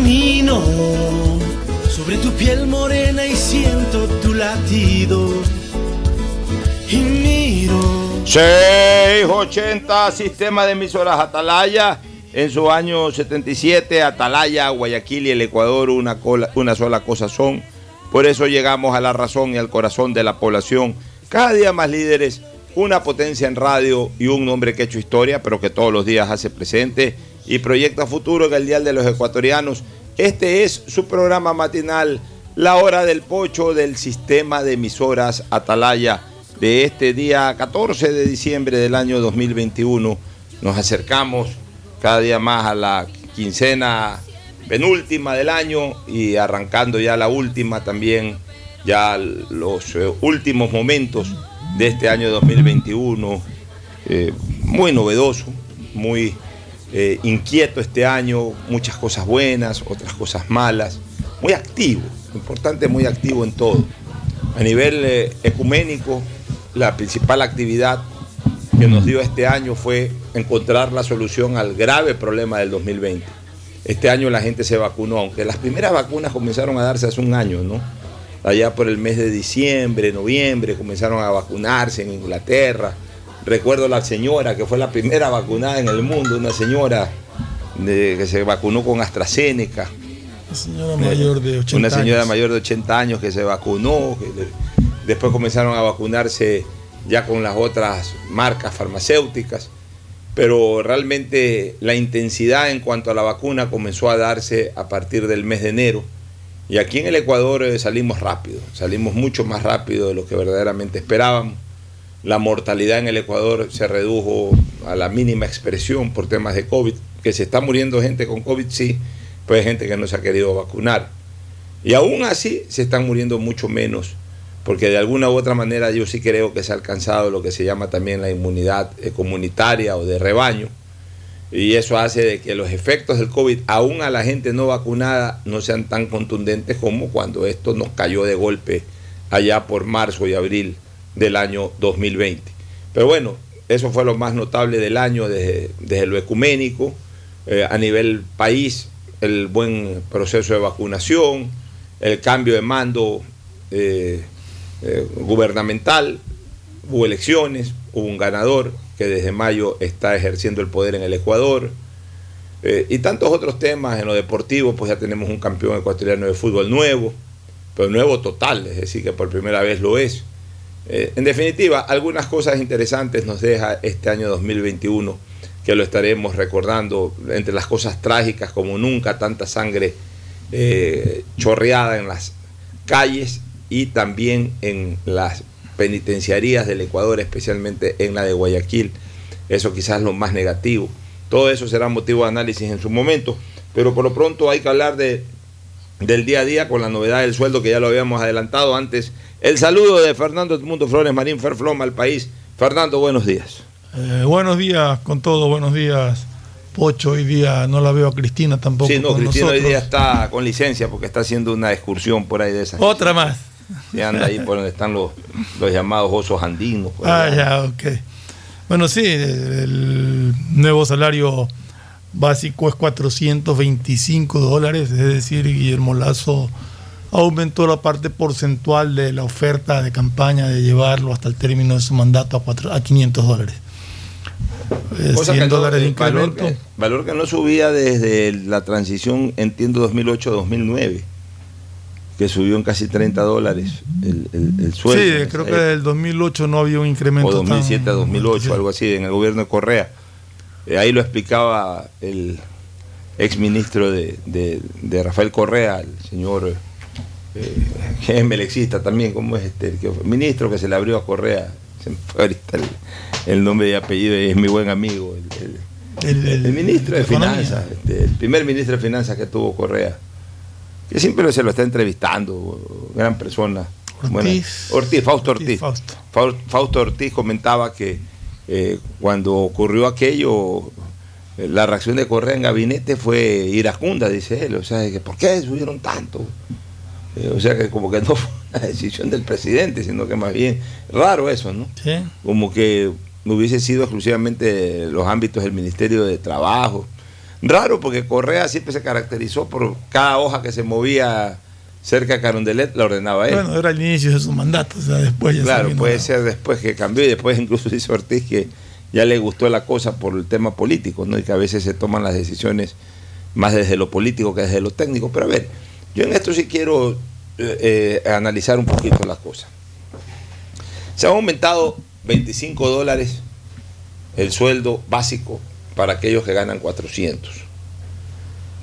camino sobre tu piel morena y siento tu latido. Y miro. 680 Sistema de Emisoras Atalaya. En su año 77, Atalaya, Guayaquil y el Ecuador una, sola cosa son. Por eso llegamos a la razón y al corazón de la población. Cada día más líderes, una potencia en radio y un hombre que ha hecho historia, pero que todos los días hace presente y proyecta futuro en el Dial de los Ecuatorianos. Este es su programa matinal, La Hora del Pocho del Sistema de Emisoras Atalaya de este día 14 de diciembre del año 2021. Nos acercamos cada día más a la quincena penúltima del año y arrancando ya la última también, ya los eh, últimos momentos de este año 2021. Eh, muy novedoso, muy eh, inquieto este año, muchas cosas buenas, otras cosas malas, muy activo, importante, muy activo en todo. A nivel eh, ecuménico, la principal actividad que nos dio este año fue encontrar la solución al grave problema del 2020. Este año la gente se vacunó, aunque las primeras vacunas comenzaron a darse hace un año, ¿no? Allá por el mes de diciembre, noviembre, comenzaron a vacunarse en Inglaterra. Recuerdo la señora que fue la primera vacunada en el mundo, una señora de- que se vacunó con AstraZeneca. Una señora mayor de 80 Una señora años. mayor de 80 años que se vacunó, que le- después comenzaron a vacunarse ya con las otras marcas farmacéuticas, pero realmente la intensidad en cuanto a la vacuna comenzó a darse a partir del mes de enero. Y aquí en el Ecuador eh, salimos rápido, salimos mucho más rápido de lo que verdaderamente esperábamos. La mortalidad en el Ecuador se redujo a la mínima expresión por temas de COVID, que se está muriendo gente con COVID, sí, pero hay gente que no se ha querido vacunar. Y aún así se están muriendo mucho menos, porque de alguna u otra manera yo sí creo que se ha alcanzado lo que se llama también la inmunidad eh, comunitaria o de rebaño. Y eso hace de que los efectos del COVID, aún a la gente no vacunada, no sean tan contundentes como cuando esto nos cayó de golpe allá por marzo y abril del año 2020. Pero bueno, eso fue lo más notable del año desde, desde lo ecuménico, eh, a nivel país, el buen proceso de vacunación, el cambio de mando eh, eh, gubernamental, hubo elecciones, hubo un ganador que desde mayo está ejerciendo el poder en el Ecuador, eh, y tantos otros temas en lo deportivo, pues ya tenemos un campeón ecuatoriano de fútbol nuevo, pero nuevo total, es decir, que por primera vez lo es. Eh, en definitiva, algunas cosas interesantes nos deja este año 2021, que lo estaremos recordando, entre las cosas trágicas como nunca, tanta sangre eh, chorreada en las calles y también en las penitenciarías del Ecuador, especialmente en la de Guayaquil. Eso quizás lo más negativo. Todo eso será motivo de análisis en su momento, pero por lo pronto hay que hablar de, del día a día con la novedad del sueldo que ya lo habíamos adelantado antes. El saludo de Fernando Edmundo Flores Marín Ferfloma al país. Fernando, buenos días. Eh, buenos días con todo, buenos días. Pocho, hoy día no la veo a Cristina tampoco. Sí, no, con Cristina hoy nosotros. día está con licencia porque está haciendo una excursión por ahí de esas. Otra más. Y anda ahí por donde están los, los llamados osos andinos. por Ah, ya, ok. Bueno, sí, el nuevo salario básico es 425 dólares, es decir, Guillermo Lazo aumentó la parte porcentual de la oferta de campaña de llevarlo hasta el término de su mandato a, cuatro- a 500 dólares. Eh, Cosa 100 que no- dólares de eh, valor, incremento. que, valor que no subía desde la transición, entiendo, 2008-2009, que subió en casi 30 dólares el, el, el sueldo. Sí, creo que época. del 2008 no había un incremento. o 2007 tan- a 2008, sí. algo así, en el gobierno de Correa. Eh, ahí lo explicaba el ex ministro de, de- de Rafael Correa, el señor que es melexista también, como es este, el que fue ministro que se le abrió a Correa, se me fue ahorita el, el nombre y apellido, y es mi buen amigo, el- ministro de. Finanzas, este, el primer ministro de Finanzas que tuvo Correa, que siempre se lo está entrevistando, gran persona. Ortiz. Ortiz, Fausto Ortiz, Ortiz. Fausto. Fau- Fausto Ortiz comentaba que eh, cuando ocurrió aquello, eh, la reacción de Correa en gabinete fue iracunda, dice él. O sea, ¿por qué subieron tanto? Eh, o sea, que como que no fue una decisión del presidente, sino que más bien, raro eso, ¿no? Sí. como que hubiese sido exclusivamente los ámbitos del Ministerio de Trabajo. Raro porque Correa siempre se caracterizó por cada hoja que se movía cerca de Carondelet la ordenaba él. Bueno, era el inicio de su mandato, o sea, después ya Claro, puede ser después que cambió y después incluso dice Ortiz que ya le gustó la cosa por el tema político, ¿no? Y que a veces se toman las decisiones más desde lo político que desde lo técnico. Pero a ver, yo en esto sí quiero eh, eh, analizar un poquito las cosas. Se ha aumentado 25 dólares el sueldo básico para aquellos que ganan 400.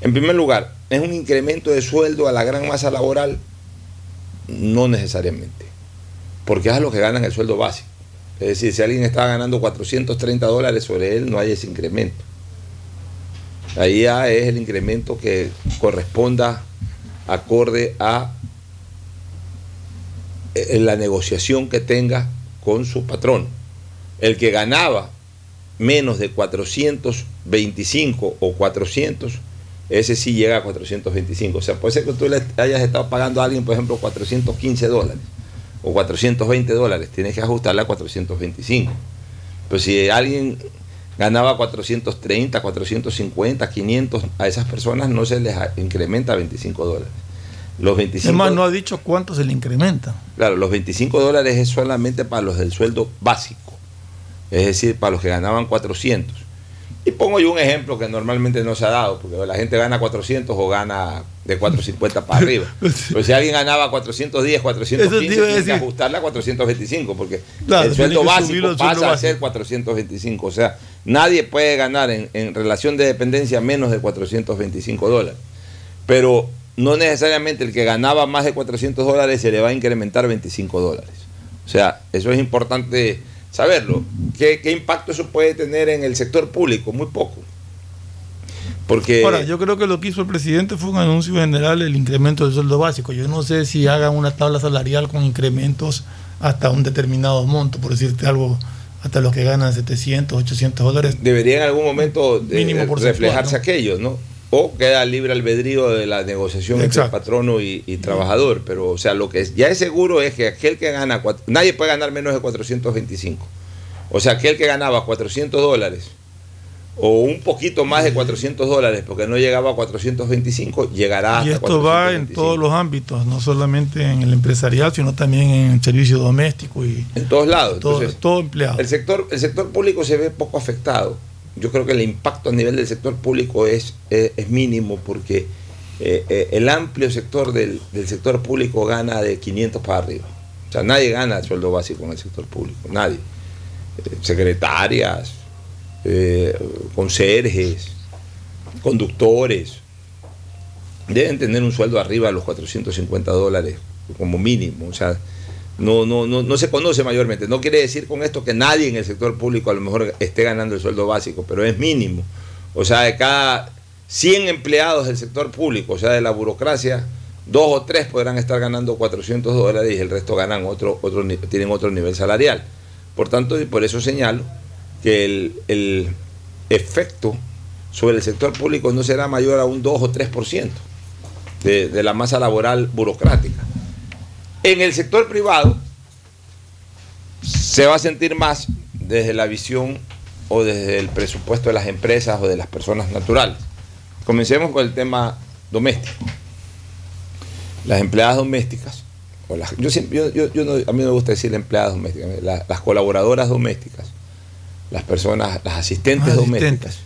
En primer lugar, ¿es un incremento de sueldo a la gran masa laboral? No necesariamente, porque es a los que ganan el sueldo básico. Es decir, si alguien está ganando 430 dólares sobre él, no hay ese incremento. Ahí ya es el incremento que corresponda acorde a la negociación que tenga con su patrón. El que ganaba menos de 425 o 400, ese sí llega a 425. O sea, puede ser que tú le hayas estado pagando a alguien, por ejemplo, 415 dólares o 420 dólares, tienes que ajustarle a 425. Pero si alguien ganaba 430, 450, 500, a esas personas no se les incrementa 25 dólares. Los 25, Además, no ha dicho cuánto se le incrementa. Claro, los 25 dólares es solamente para los del sueldo básico, es decir, para los que ganaban 400. Y pongo yo un ejemplo que normalmente no se ha dado, porque la gente gana 400 o gana de 450 para arriba. Pero si alguien ganaba 410, 415, tiene que ajustarla a 425, porque el sueldo básico pasa a ser 425. O sea, nadie puede ganar en, en relación de dependencia menos de 425 dólares. Pero no necesariamente el que ganaba más de 400 dólares se le va a incrementar 25 dólares. O sea, eso es importante saberlo. ¿Qué, impacto eso puede tener en el sector público? Muy poco. Porque... Ahora, yo creo que lo que hizo el presidente fue un anuncio general el incremento del sueldo básico. Yo no sé si hagan una tabla salarial con incrementos hasta un determinado monto, por decirte algo, hasta los que ganan 700, 800 dólares. Debería en algún momento de, reflejarse aquello, ¿no? O queda libre albedrío de la negociación entre patrono y, trabajador. Pero, o sea, lo que ya es seguro es que aquel que gana, nadie puede ganar menos de 425. O sea, aquel que ganaba 400 dólares o un poquito más de 400 dólares porque no llegaba a 425, llegará Y esto va en todos los ámbitos, no solamente en el empresarial, sino también en el servicio doméstico y en todos lados. Todo, todo empleado. El sector, el sector público se ve poco afectado yo creo que el impacto a nivel del sector público es, es, mínimo porque eh, eh, el amplio sector del, sector público gana de 500 para arriba. O sea, nadie gana el sueldo básico en el sector público, nadie. Eh, secretarias, conserjes, conductores, deben tener un sueldo arriba de los 450 dólares como mínimo. O sea, no, no, no, no se conoce mayormente. No quiere decir con esto que nadie en el sector público a lo mejor esté ganando el sueldo básico, pero es mínimo. O sea, de cada 100 empleados del sector público, o sea, de la burocracia, dos o tres podrán estar ganando 400 dólares y el resto ganan otro, otro, tienen otro nivel salarial. Por tanto, y por eso señalo que el, efecto sobre el sector público no será mayor a un 2 o 3% de, de la masa laboral burocrática. En el sector privado se va a sentir más desde la visión o desde el presupuesto de las empresas o de las personas naturales. Comencemos con el tema doméstico. Las empleadas domésticas, o las, yo, a mí me gusta decir empleadas domésticas, las, colaboradoras domésticas, las personas, las asistentes, domésticas,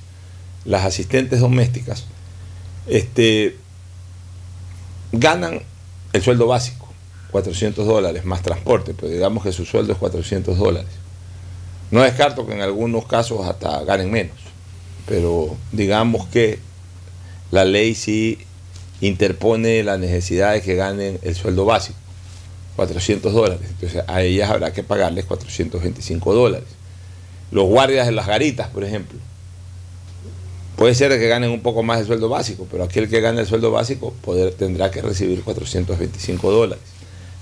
las asistentes domésticas, este, ganan el sueldo básico. 400 dólares más transporte, pero digamos que su sueldo es 400 dólares. No descarto que en algunos casos hasta ganen menos, pero digamos que la ley sí interpone la necesidad de que ganen el sueldo básico, 400 dólares. Entonces a ellas habrá que pagarles 425 dólares. Los guardias de las garitas, por ejemplo, puede ser que ganen un poco más de sueldo básico, pero aquel que gane el sueldo básico tendrá que recibir 425 dólares.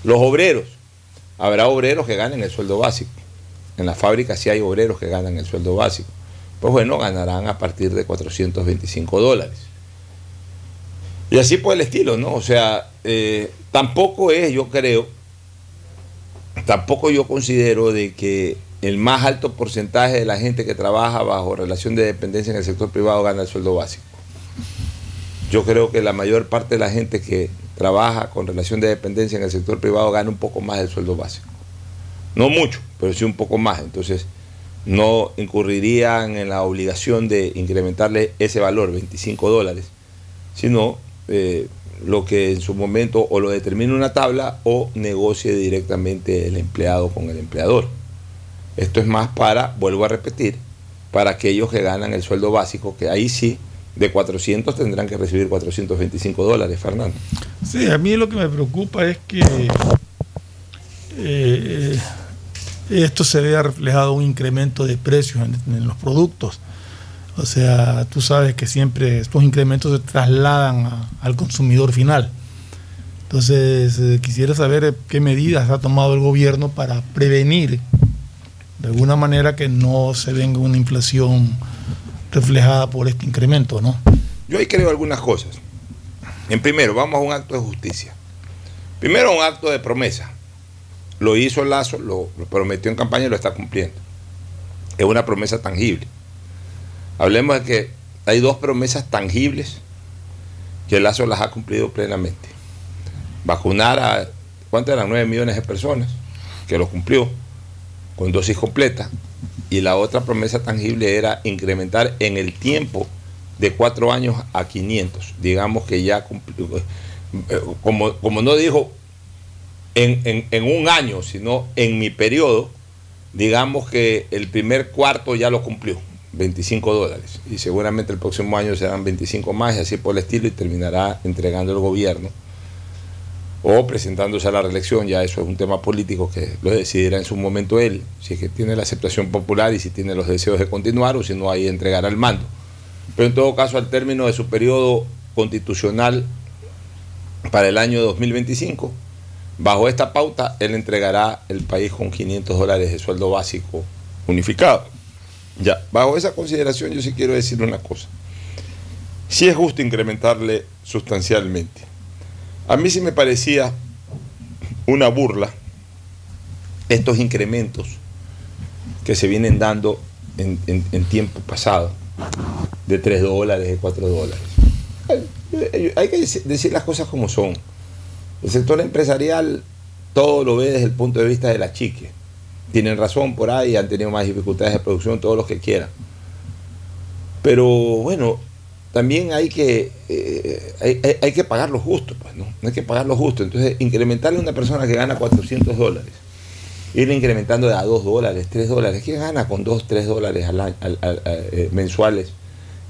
Los obreros, habrá obreros que ganen el sueldo básico. En la fábrica sí hay obreros que ganan el sueldo básico. Pues bueno, ganarán a partir de 425 dólares. Y así por el estilo, ¿no? O sea, eh, tampoco es, yo creo, tampoco yo considero de que el más alto porcentaje de la gente que trabaja bajo relación de dependencia en el sector privado gana el sueldo básico. yo creo que la mayor parte de la gente que trabaja con relación de dependencia en el sector privado gana un poco más del sueldo básico. No mucho, pero sí un poco más. Entonces, no incurrirían en la obligación de incrementarle ese valor, 25 dólares, sino eh, lo que en su momento o lo determine una tabla o negocie directamente el empleado con el empleador. Esto es más para, vuelvo a repetir, para aquellos que ganan el sueldo básico, que ahí sí, de 400 tendrán que recibir 425 dólares, Fernando. Sí, a mí lo que me preocupa es que eh, esto se vea reflejado un incremento de precios en, los productos. O sea, tú sabes que siempre estos incrementos se trasladan al consumidor final. Entonces, eh, quisiera saber qué medidas ha tomado el gobierno para prevenir de alguna manera que no se venga una inflación reflejada por este incremento, ¿no? Yo ahí creo algunas cosas. En primero, vamos a un acto de justicia. Primero, un acto de promesa. Lo hizo Lazo, lo, prometió en campaña y lo está cumpliendo. Es una promesa tangible. Hablemos de que hay dos promesas tangibles que Lazo las ha cumplido plenamente. Vacunar a, ¿cuántas eran? 9 millones de personas, que lo cumplió con dosis completas. Y la otra promesa tangible era incrementar en el tiempo de cuatro años a 500. Digamos que ya cumplió, eh, como, como no dijo en, en, un año, sino en mi periodo, digamos que el primer cuarto ya lo cumplió, 25 dólares. Y seguramente el próximo año serán 25 más y así por el estilo y terminará entregando el gobierno o presentándose a la reelección, ya eso es un tema político que lo decidirá en su momento él, si es que tiene la aceptación popular y si tiene los deseos de continuar o si no ahí entregará el mando. Pero en todo caso, al término de su periodo constitucional para el año 2025, bajo esta pauta, él entregará el país con 500 dólares de sueldo básico unificado. Ya, bajo esa consideración yo sí quiero decir una cosa. Sí es justo incrementarle sustancialmente a mí sí me parecía una burla estos incrementos que se vienen dando en, tiempo pasado, de 3 dólares, de 4 dólares. Hay que decir las cosas como son. El sector empresarial todo lo ve desde el punto de vista de la chique. Tienen razón por ahí, han tenido más dificultades de producción, todos los que quieran. Pero bueno, también hay que, eh, hay, que pagar lo justo, pues, ¿no? Hay que pagar lo justo. Entonces, incrementarle a una persona que gana 400 dólares, irle incrementando de a 2 dólares, 3 dólares, ¿qué gana con 2, 3 dólares al, eh, mensuales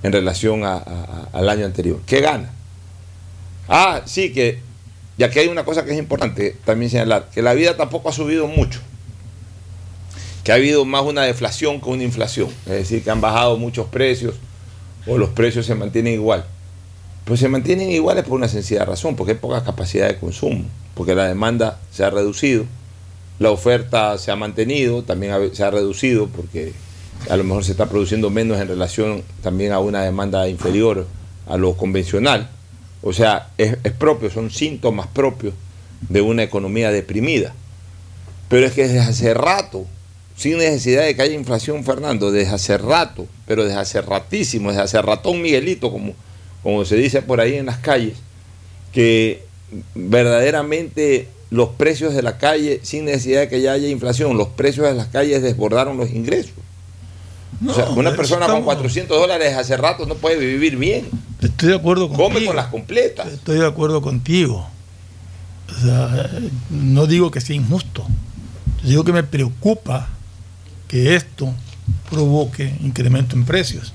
en relación al año anterior? ¿Qué gana? Ah, sí, que, ya que hay una cosa que es importante también señalar, que la vida tampoco ha subido mucho que ha habido más una deflación que una inflación, es decir, que han bajado muchos precios, o los precios se mantienen igual? Pues se mantienen iguales por una sencilla razón, porque hay poca capacidad de consumo, porque la demanda se ha reducido, la oferta se ha mantenido, también se ha reducido porque a lo mejor se está produciendo menos en relación también a una demanda inferior a lo convencional. O sea, es, es propio, son síntomas propios de una economía deprimida. Pero es que desde hace rato sin necesidad de que haya inflación, Fernando, desde hace rato, pero desde hace ratísimo, desde hace ratón Miguelito, como, como se dice por ahí en las calles, que verdaderamente los precios de la calle, sin necesidad de que ya haya inflación, los precios de las calles desbordaron los ingresos. o sea, una persona con 400 dólares hace rato no puede vivir bien. Estoy de acuerdo contigo. Come con las completas. Estoy de acuerdo contigo. O sea, no digo que sea injusto. Digo que me preocupa que esto provoque incremento en precios,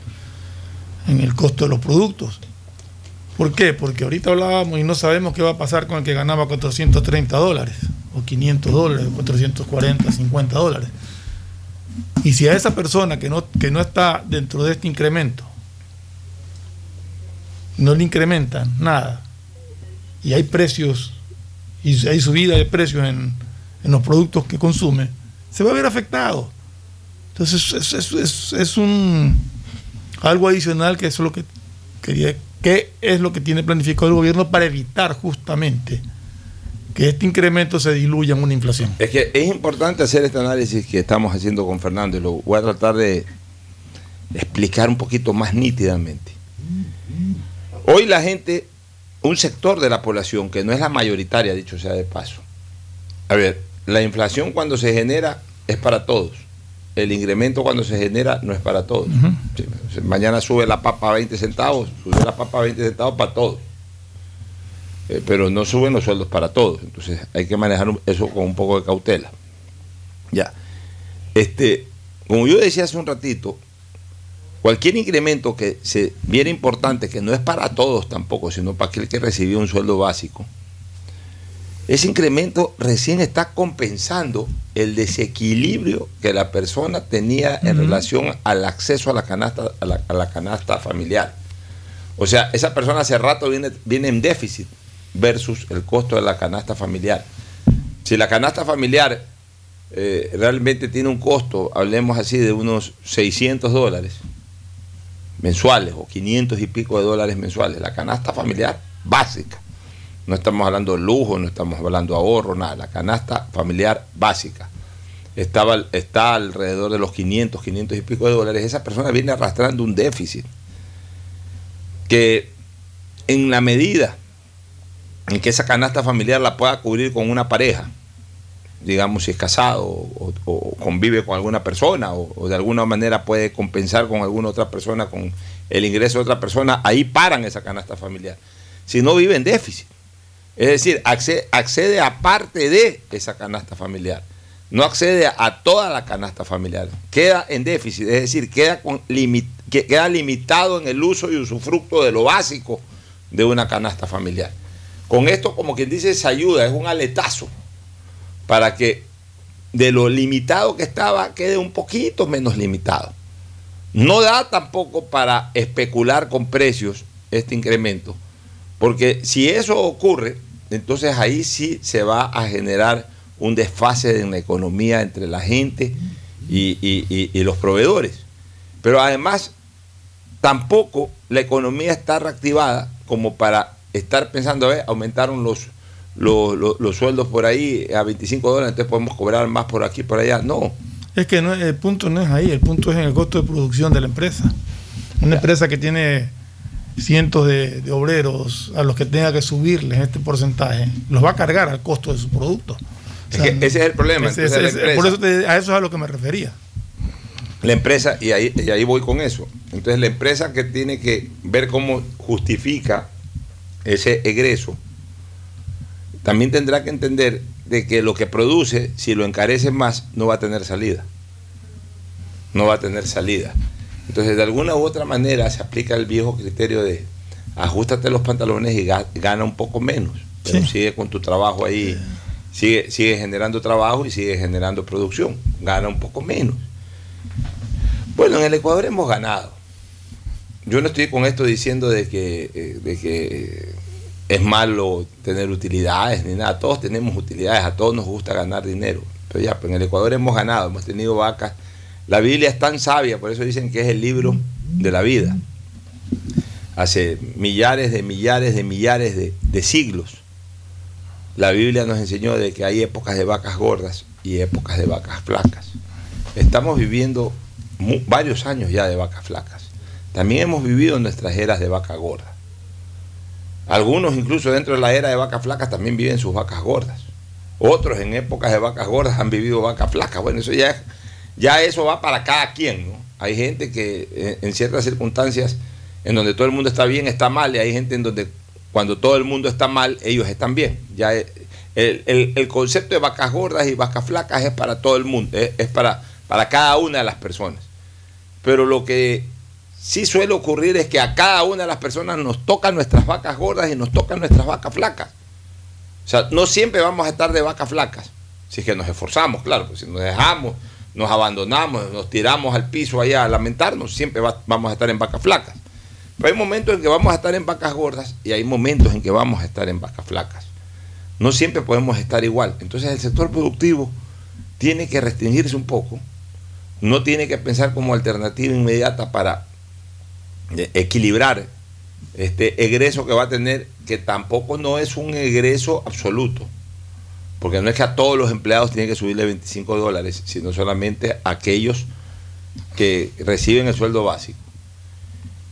en el costo de los productos. ¿Por qué? Porque ahorita hablábamos y no sabemos qué va a pasar con el que ganaba 430 dólares, o 500 dólares, 440, 50 dólares. Y si a esa persona que no, que no está dentro de este incremento, no le incrementan nada, y hay precios, y hay subida de precios en, en los productos que consume, se va a ver afectado. Entonces es, es, un algo adicional que es lo que quería, que es lo que tiene planificado el gobierno para evitar justamente que este incremento se diluya en una inflación. Es que es importante hacer este análisis que estamos haciendo con Fernando y lo voy a tratar de explicar un poquito más nítidamente. Hoy la gente, un sector de la población, que no es la mayoritaria, dicho sea de paso, a ver, la inflación cuando se genera es para todos. El incremento cuando se genera no es para todos. mañana sube la papa a 20 centavos, sube la papa a 20 centavos para todos. Eh, pero no suben los sueldos para todos. Entonces hay que manejar eso con un poco de cautela. Ya. Este, como yo decía hace un ratito, cualquier incremento que se viera importante, que no es para todos tampoco, sino para aquel que recibió un sueldo básico, ese incremento recién está compensando el desequilibrio que la persona tenía en relación al acceso a la canasta, a la, canasta familiar. O sea, esa persona hace rato viene, viene en déficit versus el costo de la canasta familiar. Si la canasta familiar eh, realmente tiene un costo, hablemos así, de unos 600 dólares mensuales o 500 y pico de dólares mensuales, la canasta familiar básica no estamos hablando de lujo, no estamos hablando de ahorro, nada. La canasta familiar básica estaba, está alrededor de los 500, 500 y pico de dólares. Esa persona viene arrastrando un déficit que en la medida en que esa canasta familiar la pueda cubrir con una pareja, digamos si es casado o, convive con alguna persona o, o, de alguna manera puede compensar con alguna otra persona, con el ingreso de otra persona, ahí paran esa canasta familiar. Si no vive en déficit. Es decir, accede, a parte de esa canasta familiar. No accede a, toda la canasta familiar. Queda en déficit, es decir, queda, queda limitado en el uso y usufructo de lo básico de una canasta familiar. Con esto, como quien dice, se ayuda, es un aletazo para que de lo limitado que estaba quede un poquito menos limitado. No da tampoco para especular con precios este incremento, porque si eso ocurre, entonces ahí sí se va a generar un desfase en la economía entre la gente y, los proveedores. Pero además, tampoco la economía está reactivada como para estar pensando, a ver, aumentaron los, los, sueldos por ahí a 25 dólares, entonces podemos cobrar más por aquí, por allá. No. Es que no, el punto no es ahí, el punto es en el costo de producción de la empresa. Una empresa que tiene cientos de, obreros a los que tenga que subirles este porcentaje, los va a cargar al costo de su producto. ese es el problema. por eso a eso es a lo que me refería. La empresa, y ahí, y ahí voy con eso. Entonces la empresa que tiene que ver cómo justifica ese egreso, también tendrá que entender de que lo que produce, si lo encarece más, no va a tener salida. No va a tener salida. Entonces, de alguna u otra manera se aplica el viejo criterio de ajustate los pantalones y gana un poco menos, pero sigue con tu trabajo ahí, sigue, sigue generando trabajo y sigue generando producción, gana un poco menos. Bueno, en el Ecuador hemos ganado. Yo no estoy con esto diciendo de que, eh, de que es malo tener utilidades ni nada. Todos tenemos utilidades, a todos nos gusta ganar dinero. Pero ya, pues en el Ecuador hemos ganado, hemos tenido vacas la Biblia es tan sabia, por eso dicen que es el libro de la vida. Hace millares de millares de millares de, siglos, la Biblia nos enseñó de que hay épocas de vacas gordas y épocas de vacas flacas. Estamos viviendo varios años ya de vacas flacas. También hemos vivido nuestras eras de vaca gorda. Algunos incluso dentro de la era de vacas flacas también viven sus vacas gordas. Otros en épocas de vacas gordas han vivido vacas flacas. Bueno, eso ya es ya eso va para cada quien. ¿no? Hay gente que eh, en ciertas circunstancias en donde todo el mundo está bien está mal y hay gente en donde cuando todo el mundo está mal ellos están bien. Ya el, el, concepto de vacas gordas y vacas flacas es para todo el mundo, es, para, para cada una de las personas. Pero lo que sí suele ocurrir es que a cada una de las personas nos tocan nuestras vacas gordas y nos tocan nuestras vacas flacas. O sea, no siempre vamos a estar de vacas flacas, si es que nos esforzamos, claro, pues si nos dejamos nos abandonamos, nos tiramos al piso allá a lamentarnos, siempre vamos a estar en vacas flacas. Pero hay momentos en que vamos a estar en vacas gordas y hay momentos en que vamos a estar en vacas flacas. No siempre podemos estar igual. Entonces el sector productivo tiene que restringirse un poco, no tiene que pensar como alternativa inmediata para eh, equilibrar este egreso que va a tener, que tampoco no es un egreso absoluto. Porque no es que a todos los empleados tienen que subirle 25 dólares, sino solamente a aquellos que reciben el sueldo básico.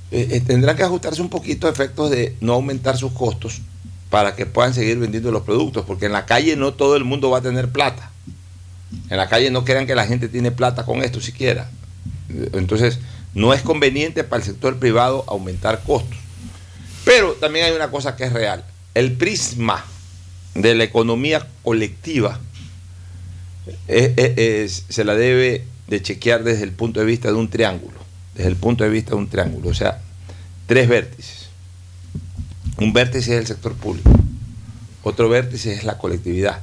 eh, eh, tendrán que ajustarse un poquito a efectos de no aumentar sus costos para que puedan seguir vendiendo los productos, porque en la calle no todo el mundo va a tener plata. En la calle no crean que la gente tiene plata con esto siquiera. Entonces, no es conveniente para el sector privado aumentar costos. Pero también hay una cosa que es real. El prisma de la economía colectiva se la debe de chequear desde el punto de vista de un triángulo. Desde el punto de vista de un triángulo. O sea, tres vértices. Un vértice es el sector público. Otro vértice es la colectividad.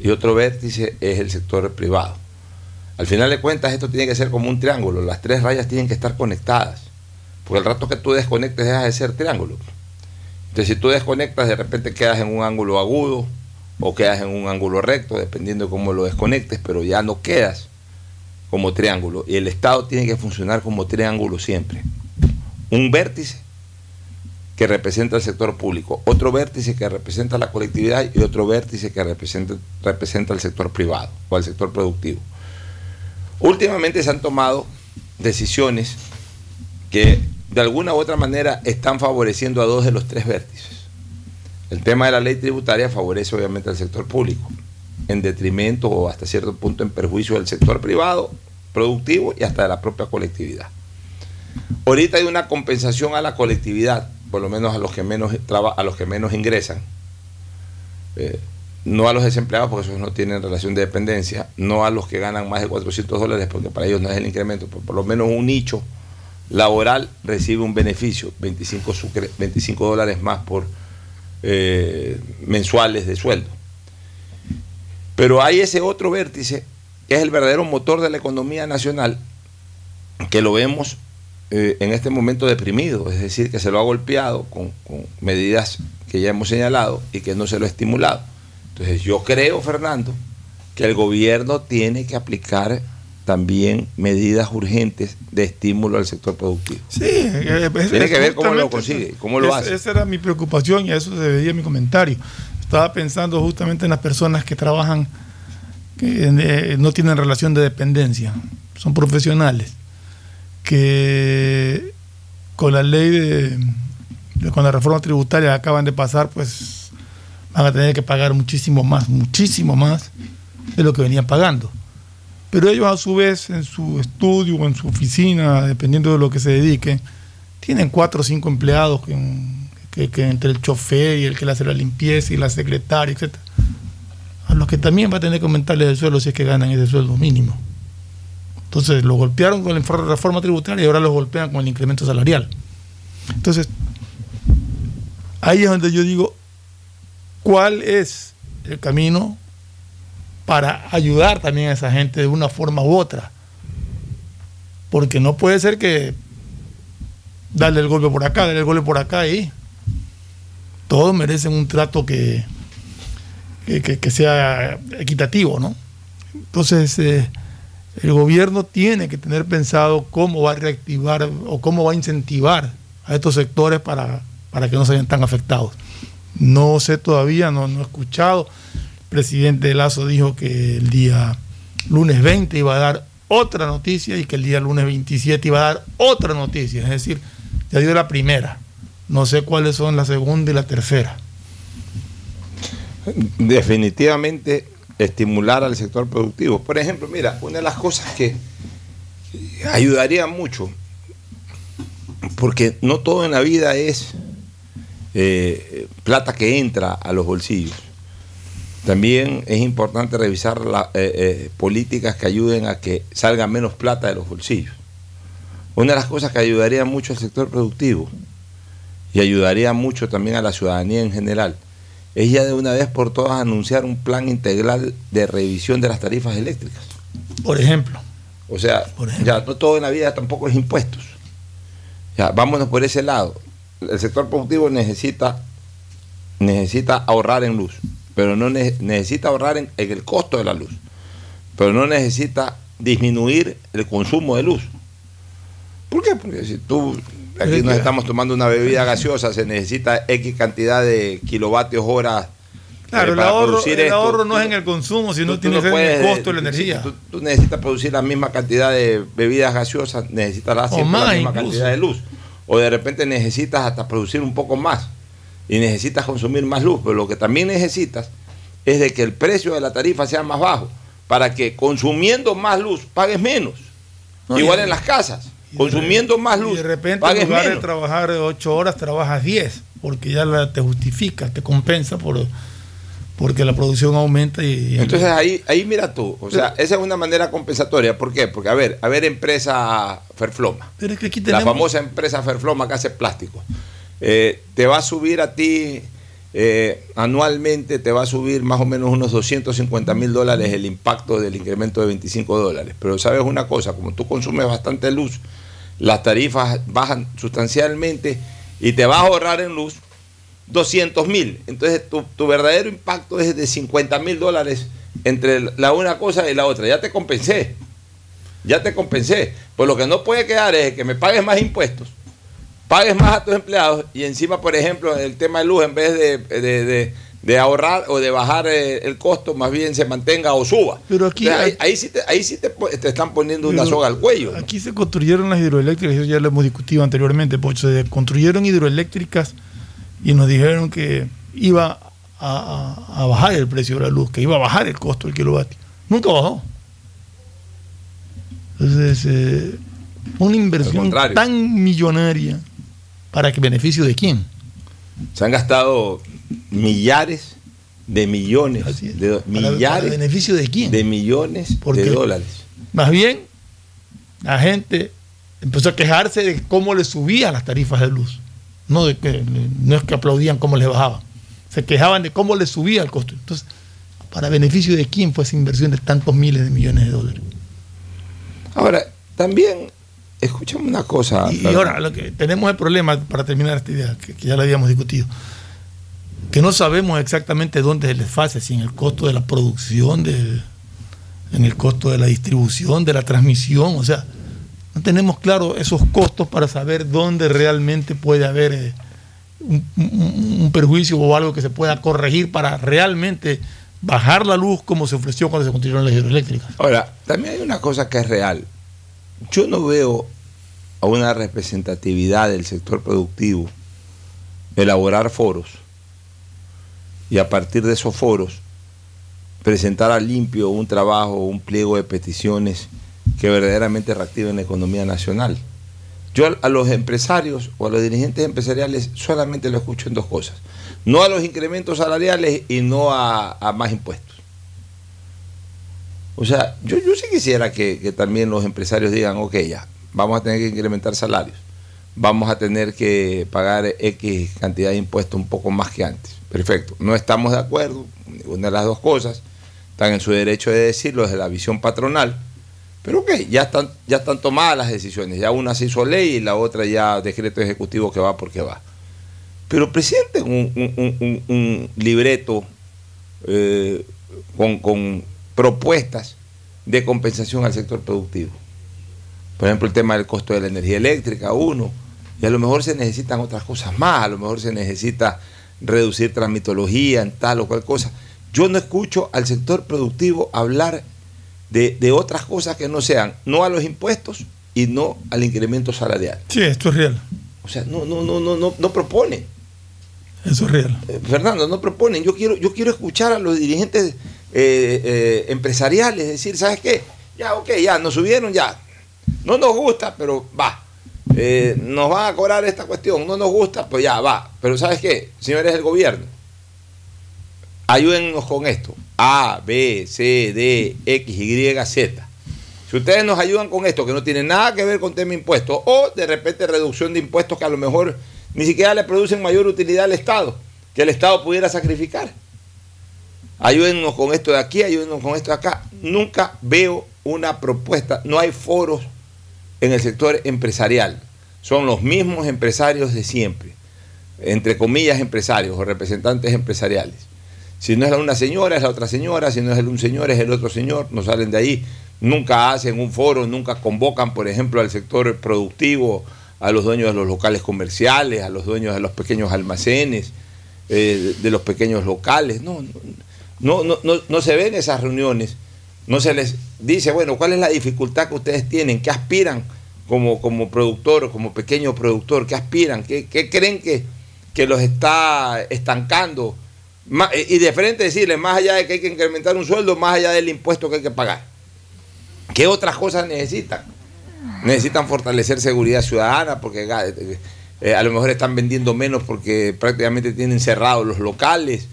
Y otro vértice es el sector privado. Al final de cuentas, esto tiene que ser como un triángulo. Las tres rayas tienen que estar conectadas. Porque el rato que tú desconectes, dejas de ser triángulo. Entonces, si tú desconectas, de repente quedas en un ángulo agudo o quedas en un ángulo recto, dependiendo de cómo lo desconectes, pero ya no quedas como triángulo. Y el Estado tiene que funcionar como triángulo siempre. Un vértice que representa el sector público, otro vértice que representa la colectividad y otro vértice que representa, representa el sector privado o el sector productivo. Últimamente se han tomado decisiones que de alguna u otra manera están favoreciendo a dos de los tres vértices. El tema de la ley tributaria favorece obviamente al sector público, en detrimento o hasta cierto punto en perjuicio del sector privado, productivo y hasta de la propia colectividad. Ahorita hay una compensación a la colectividad, por lo menos a los que menos, a los que menos ingresan. Eh, no a los desempleados porque esos no tienen relación de dependencia, no a los que ganan más de 400 dólares porque para ellos no es el incremento, pero por lo menos un nicho laboral recibe un beneficio, 25, 25 dólares más por eh, mensuales de sueldo. Pero hay ese otro vértice, que es el verdadero motor de la economía nacional, que lo vemos eh, en este momento deprimido, es decir, que se lo ha golpeado con medidas que ya hemos señalado y que no se lo ha estimulado. Entonces yo creo, Fernando, que el gobierno tiene que aplicar también medidas urgentes de estímulo al sector productivo. Sí, eh, tiene que ver cómo lo consigue, cómo lo hace. Esa era mi preocupación y a eso se debía mi comentario. Estaba pensando justamente en las personas que trabajan, que eh, no tienen relación de dependencia, son profesionales, que con la ley de, con la reforma tributaria acaban de pasar, pues van a tener que pagar muchísimo más, muchísimo más de lo que venían pagando. Pero ellos a su vez en su estudio o en su oficina, dependiendo de lo que se dediquen, tienen cuatro o cinco empleados que, entre el chofer y el que le hace la limpieza y la secretaria, etc. A los que también va a tener que aumentarles el sueldo si es que ganan ese sueldo mínimo. Entonces lo golpearon con la reforma tributaria y ahora los golpean con el incremento salarial. Entonces, ahí es donde yo digo, cuál es el camino para ayudar también a esa gente de una forma u otra. Porque no puede ser que darle el golpe por acá, darle el golpe por acá y todos merecen un trato que, que, sea equitativo, ¿no? Entonces, eh, el gobierno tiene que tener pensado cómo va a reactivar o cómo va a incentivar a estos sectores para, para que no se vean tan afectados. No sé todavía, no, no he escuchado. Presidente Lazo dijo que el día lunes 20 iba a dar otra noticia y que el día lunes 27 iba a dar otra noticia. Es decir, ya dio la primera. No sé cuáles son la segunda y la tercera. Definitivamente estimular al sector productivo. Por ejemplo, mira, una de las cosas que ayudaría mucho, porque no todo en la vida es eh, plata que entra a los bolsillos. También es importante revisar las eh, eh, políticas que ayuden a que salga menos plata de los bolsillos. Una de las cosas que ayudaría mucho al sector productivo y ayudaría mucho también a la ciudadanía en general es ya de una vez por todas anunciar un plan integral de revisión de las tarifas eléctricas. Por ejemplo. O sea, ya no todo en la vida tampoco es impuestos. Ya, vámonos por ese lado el sector productivo necesita, necesita ahorrar en luz, pero no necesita ahorrar en, el costo de la luz, pero no necesita disminuir el consumo de luz. ¿Por qué? Porque si tú, aquí nos estamos tomando una bebida gaseosa, se necesita X cantidad de kilovatios hora. Claro, eh, el, ahorro, el ahorro, no es en el consumo, sino tiene que ser en el costo de la energía. Tú, necesitas producir la misma cantidad de bebidas gaseosas, necesitarás siempre la misma cantidad de luz. o de repente necesitas hasta producir un poco más y necesitas consumir más luz, pero lo que también necesitas es de que el precio de la tarifa sea más bajo, para que consumiendo más luz pagues menos. No, Igual y- en las casas, Y de consumiendo y más luz, de repente, pagues en lugar de trabajar 8 horas, trabajas 10, porque ya la- te justifica, te compensa por porque la producción aumenta y. Entonces ahí, ahí mira tú, o sea, esa es una manera compensatoria. ¿Por qué? Porque, a ver, a ver, empresa Ferfloma, Pero es que aquí la famosa empresa Ferfloma que hace plástico, eh, te va a subir a ti eh, anualmente, te va a subir más o menos unos 250 mil dólares el impacto del incremento de 25 dólares. Pero sabes una cosa, como tú consumes bastante luz, las tarifas bajan sustancialmente y te vas a ahorrar en luz 200 mil. Entonces tu, tu verdadero impacto es de 50 mil dólares entre la una cosa y la otra. Ya te compensé. Ya te compensé. Pues lo que no puede quedar es que me pagues más impuestos, pagues más a tus empleados y encima, por ejemplo, el tema de luz, en vez de, de- de- de ahorrar o de bajar eh, el costo, más bien se mantenga o suba. Pero aquí- Entonces, ahí, ahí sí, te, ahí sí te, te están poniendo una soga al cuello. ¿no? Aquí se construyeron las hidroeléctricas, eso ya lo hemos discutido anteriormente, Pocho. Se construyeron hidroeléctricas y nos dijeron que iba a, a- a bajar el precio de la luz, que iba a bajar el costo del kilovatio. Nunca bajó. Entonces, eh, una inversión tan millonaria, ¿para qué beneficio de quién? Se han gastado millares de millones, de do- ¿Para- ¿Para millares beneficio de quién? de millones ¿Por de dólares. Más bien, la gente empezó a quejarse de cómo le subían las tarifas de luz. No, de que, no es que aplaudían cómo les bajaban. Se quejaban de cómo les subía el costo. Entonces, ¿para beneficio de quién fue esa inversión de tantos miles de millones de dólares? Ahora, también, escúchame una cosa. Y, ahora, lo que tenemos el problema, para terminar esta idea, que, que ya la habíamos discutido, que no sabemos exactamente dónde es el desfase, si en el costo de la producción, de, en el costo de la distribución, de la transmisión, o sea, no tenemos claro esos costos para saber dónde realmente puede haber eh, un, un- un perjuicio o algo que se pueda corregir para realmente bajar la luz como se ofreció cuando se construyeron las hidroeléctricas. Ahora, también hay una cosa que es real. Yo no veo a una representatividad del sector productivo elaborar foros y a partir de esos foros presentar a limpio un trabajo, un pliego de peticiones que verdaderamente reactiven la economía nacional. Yo a- los empresarios o a los dirigentes empresariales solamente lo escucho en dos cosas. No a los incrementos salariales y no a, a más impuestos. O sea, yo, yo sí quisiera que, que también los empresarios digan, ok, ya, vamos a tener que incrementar salarios, vamos a tener que pagar X cantidad de impuestos un poco más que antes. Perfecto, no estamos de acuerdo, ninguna de las dos cosas, están en su derecho de decirlo desde la visión patronal, pero ok, ya están, ya están tomadas las decisiones, ya una se hizo ley y la otra ya decreto ejecutivo que va porque va. Pero presenten un- un libreto eh, con, con propuestas de compensación al sector productivo. Por ejemplo, el tema del costo de la energía eléctrica, uno, y a lo mejor se necesitan otras cosas más, a lo mejor se necesita reducir transmitología en tal o cual cosa. Yo no escucho al sector productivo hablar de, de otras cosas que no sean, no a los impuestos y no al incremento salarial. Sí, esto es real. O sea, no, no, no, no, no, no proponen. Eso es real. Eh, Fernando, no proponen. Yo quiero, yo quiero escuchar a los dirigentes eh, eh, empresariales decir, ¿sabes qué? Ya, ok, ya, nos subieron, ya. No nos gusta, pero va. Eh, nos van a cobrar esta cuestión. No nos gusta, pues ya, va. Pero ¿sabes qué? Señores del gobierno, ayúdennos con esto. A, B, C, D, X, Y, Z. Si ustedes nos ayudan con esto, que no tiene nada que ver con tema impuestos, o de repente reducción de impuestos que a lo mejor ni siquiera le producen mayor utilidad al Estado, que el Estado pudiera sacrificar. Ayúdennos con esto de aquí, ayúdennos con esto de acá. Nunca veo una propuesta, no hay foros en el sector empresarial. Son los mismos empresarios de siempre, entre comillas empresarios o representantes empresariales. Si no es la una señora, es la otra señora, si no es el un señor, es el otro señor, no salen de ahí. Nunca hacen un foro, nunca convocan, por ejemplo, al sector productivo, a los dueños de los locales comerciales, a los dueños de los pequeños almacenes, eh, de los pequeños locales. No, no, no, no, no se ven esas reuniones. No se les dice, bueno, ¿cuál es la dificultad que ustedes tienen? ¿Qué aspiran como, como productor como pequeño productor? ¿Qué aspiran? ¿Qué, qué creen que, que los está estancando? Ma- Y de frente decirle, más allá de que hay que incrementar un sueldo, más allá del impuesto que hay que pagar. ¿Qué otras cosas necesitan? Necesitan fortalecer seguridad ciudadana porque eh, eh, a lo mejor están vendiendo menos porque prácticamente tienen cerrados los locales.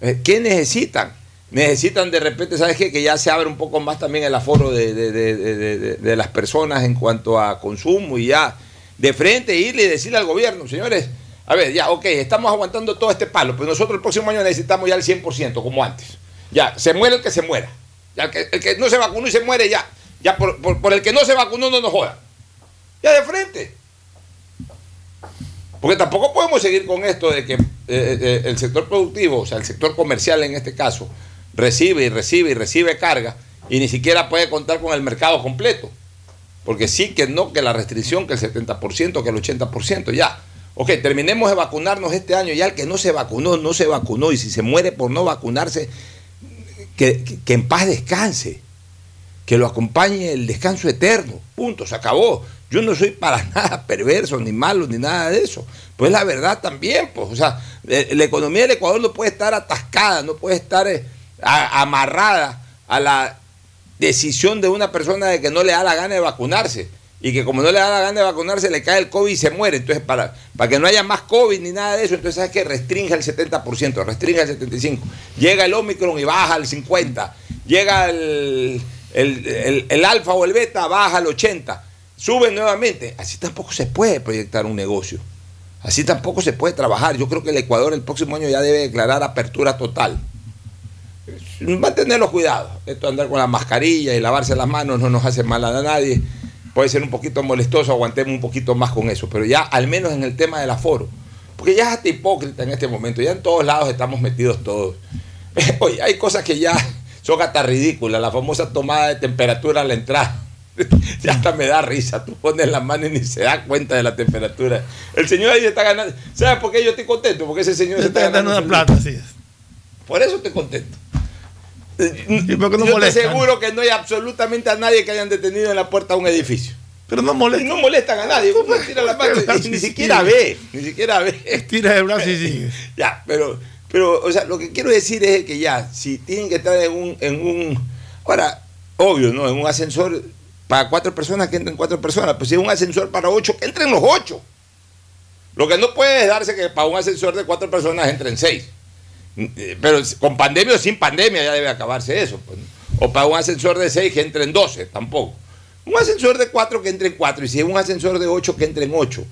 Eh, ¿Qué necesitan? Necesitan de repente, ¿sabes qué? Que ya se abre un poco más también el aforo de, de- de- de- las personas en cuanto a consumo y ya de frente irle y decirle al gobierno, señores, a ver, ya, ok, estamos aguantando todo este palo, pero nosotros el próximo año necesitamos ya el 100%, como antes. Ya, se muere el que se muera. El que, el que no se vacunó y se muere, ya. Ya por, por- el que no se vacunó no nos joda. Ya de frente. Porque tampoco podemos seguir con esto de que eh, eh, el sector productivo, o sea, el sector comercial en este caso, recibe y recibe y recibe carga y ni siquiera puede contar con el mercado completo. Porque sí que no, que la restricción, que el 70%, que el 80%, ya. Ok, terminemos de vacunarnos este año, ya el que no se vacunó, no se vacunó, y si se muere por no vacunarse, que, que- en paz descanse, que lo acompañe el descanso eterno, punto, se acabó. Yo no soy para nada perverso, ni malo, ni nada de eso. Pues la verdad también, pues, o sea, eh, la economía del Ecuador no puede estar atascada, no puede estar eh, amarrada a la decisión de una persona de que no le da la gana de vacunarse y que como no le da la gana de vacunarse le cae el COVID y se muere. Entonces, para, para que no haya más COVID ni nada de eso, entonces hay que restringe el 70%, restringe el 75%. Llega el Omicron y baja al 50%. Llega el, el, el- el alfa o el beta, baja al 80%. Sube nuevamente. Así tampoco se puede proyectar un negocio. Así tampoco se puede trabajar. Yo creo que el Ecuador el próximo año ya debe declarar apertura total mantener los cuidados. Esto de andar con la mascarilla y lavarse las manos no nos hace mal a nadie. Puede ser un poquito molestoso, aguantemos un poquito más con eso, pero ya al menos en el tema del aforo. Porque ya es hasta hipócrita en este momento, ya en todos lados estamos metidos todos. Oye, hay cosas que ya son hasta ridículas, la famosa tomada de temperatura a la entrada. Ya hasta me da risa, tú pones la mano y ni se da cuenta de la temperatura. El señor ahí está ganando. ¿Sabes por qué yo estoy contento? Porque ese señor se Está ganando una su plata, así es. Por eso estoy contento. Y porque no Yo molestan. te aseguro que no hay absolutamente a nadie que hayan detenido en la puerta de un edificio. Pero no Y molesta. no molestan a nadie. Uno tira la mano y ni siquiera ve. Ni siquiera ve. Tira el brazo y sigue. Ya, pero, pero, o sea, lo que quiero decir es que ya, si tienen que estar en un, en un, ahora, obvio, ¿no? En un ascensor para cuatro personas, que entren cuatro personas, pues si es un ascensor para ocho, que entren los ocho. Lo que no puede es darse que para un ascensor de cuatro personas entren seis. Eh, Pero con pandemia o sin pandemia ya debe acabarse eso. pues. O para un ascensor de seis que entren doce, tampoco. Un ascensor de cuatro que entren cuatro, y si es un ascensor de ocho que entren ocho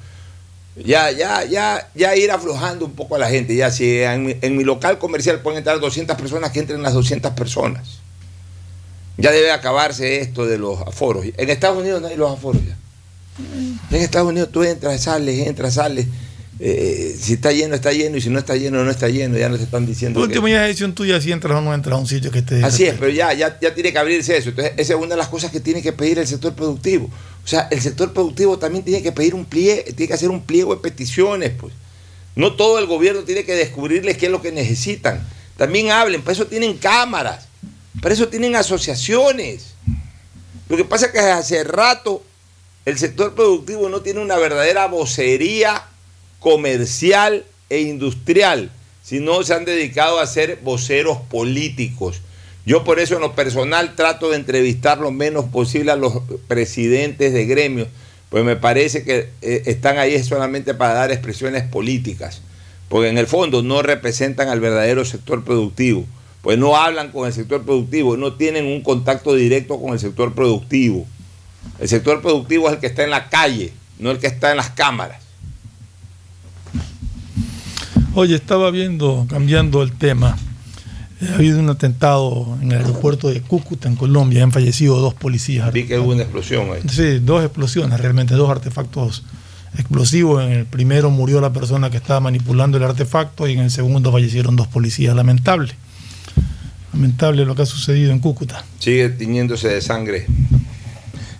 ya, ya, ya, ya ir aflojando un poco a la gente. Ya si en mi, en mi local comercial pueden entrar 200 personas, que entren las 200 personas. Ya debe acabarse esto de los aforos. En Estados Unidos no hay los aforos ya. En Estados Unidos tú entras, sales, entras, sales. Eh, si está lleno, está lleno, y si no está lleno, no está lleno. Ya no te están diciendo. Que- último, ya es decisión tuya si entras o no entras a un sitio que esté. Así es, pero ya, ya, ya tiene que abrirse eso. Entonces, esa es una de las cosas que tiene que pedir el sector productivo. O sea, el sector productivo también tiene que pedir un pliego, tiene que hacer un pliego de peticiones, pues. No todo el gobierno tiene que descubrirles qué es lo que necesitan. También hablen, para eso tienen cámaras, para eso tienen asociaciones. Lo que pasa es que hace rato el sector productivo no tiene una verdadera vocería comercial e industrial, sino se han dedicado a ser voceros políticos. Yo por eso en lo personal trato de entrevistar lo menos posible a los presidentes de gremios, pues me parece que eh, están ahí solamente para dar expresiones políticas, porque en el fondo no representan al verdadero sector productivo, pues no hablan con el sector productivo, no tienen un contacto directo con el sector productivo. El sector productivo es el que está en la calle, no el que está en las cámaras. Oye, estaba viendo, cambiando el tema. eh, Ha habido un atentado en el aeropuerto de Cúcuta, en Colombia. Han fallecido dos policías. Vi que hubo una explosión ahí. Sí, dos explosiones, realmente dos artefactos explosivos. En el primero murió la persona que estaba manipulando el artefacto y en el segundo fallecieron dos policías. Lamentable. Lamentable lo que ha sucedido en Cúcuta. Sigue tiñéndose de sangre,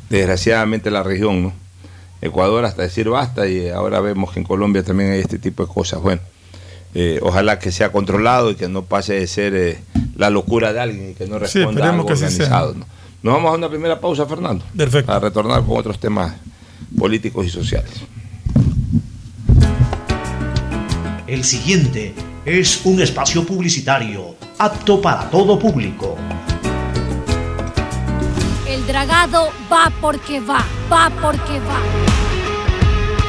desgraciadamente, la región, ¿no? Ecuador hasta decir basta y ahora vemos que en Colombia también hay este tipo de cosas. Bueno, eh, ojalá que sea controlado y que no pase de ser eh, la locura de alguien y que no responda a algo que organizado. ¿no? Nos vamos a una primera pausa, Fernando. Perfecto. Para retornar con otros temas políticos y sociales. El siguiente es un espacio publicitario apto para todo público. El dragado va porque va, va porque va.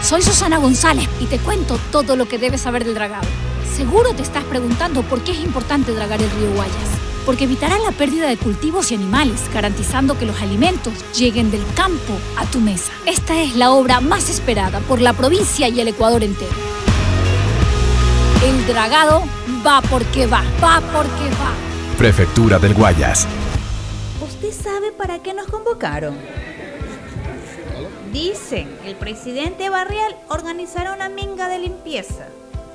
Soy Susana González y te cuento todo lo que debes saber del dragado. Seguro te estás preguntando por qué es importante dragar el río Guayas. Porque evitará la pérdida de cultivos y animales, garantizando que los alimentos lleguen del campo a tu mesa. Esta es la obra más esperada por la provincia y el Ecuador entero. El dragado va porque va, va porque va. Prefectura del Guayas. ¿Usted sabe para qué nos convocaron? Dicen, el presidente Barrial organizará una minga de limpieza.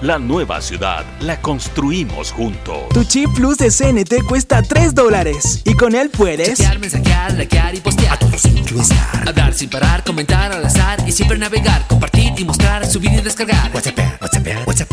La nueva ciudad la construimos juntos. Tu chip plus de CNT cuesta 3 dólares y con él puedes chatear, mensajear, likear y postear. A todos influenciar. Hablar sin parar, comentar al azar y siempre navegar, compartir y mostrar, subir y descargar. WhatsApp, WhatsApp, WhatsApp.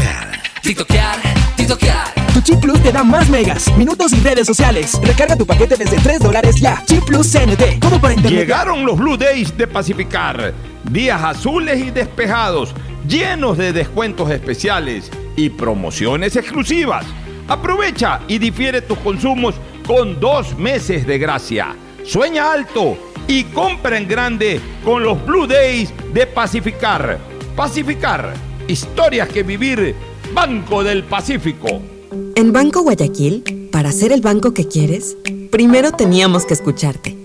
TikTokear, TikTokear. Tu chip plus te da más megas, minutos y redes sociales. Recarga tu paquete desde 3 dólares ya. Chip plus CNT. ¿Cómo para internet? Llegaron los Blue Days de Pacificar. Días azules y despejados llenos de descuentos especiales y promociones exclusivas. Aprovecha y difiere tus consumos con dos meses de gracia. Sueña alto y compra en grande con los Blue Days de Pacificar. Pacificar, historias que vivir, Banco del Pacífico. En Banco Guayaquil, para ser el banco que quieres, primero teníamos que escucharte.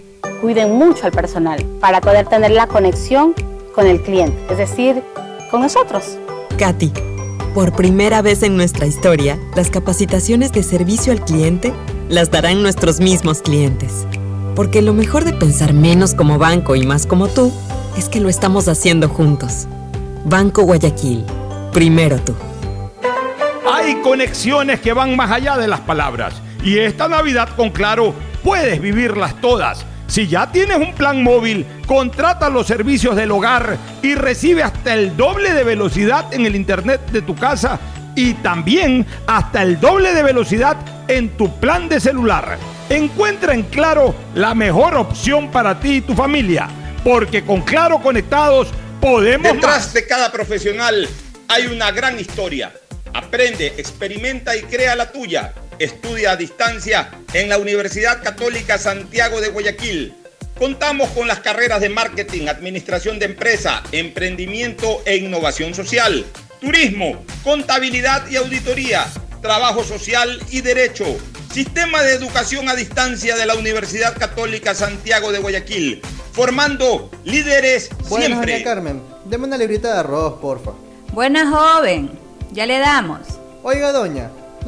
Cuiden mucho al personal para poder tener la conexión con el cliente, es decir, con nosotros. Katy, por primera vez en nuestra historia, las capacitaciones de servicio al cliente las darán nuestros mismos clientes. Porque lo mejor de pensar menos como banco y más como tú es que lo estamos haciendo juntos. Banco Guayaquil, primero tú. Hay conexiones que van más allá de las palabras y esta Navidad con Claro puedes vivirlas todas. Si ya tienes un plan móvil, contrata los servicios del hogar y recibe hasta el doble de velocidad en el internet de tu casa y también hasta el doble de velocidad en tu plan de celular. Encuentra en Claro la mejor opción para ti y tu familia, porque con Claro conectados podemos Detrás de cada profesional hay una gran historia. Aprende, experimenta y crea la tuya. Estudia a distancia en la Universidad Católica Santiago de Guayaquil. Contamos con las carreras de marketing, administración de empresa, emprendimiento e innovación social, turismo, contabilidad y auditoría, trabajo social y derecho. Sistema de educación a distancia de la Universidad Católica Santiago de Guayaquil, formando líderes Buenas, siempre. doña Carmen, deme una librita de arroz, porfa. Buena joven, ya le damos. Oiga, doña,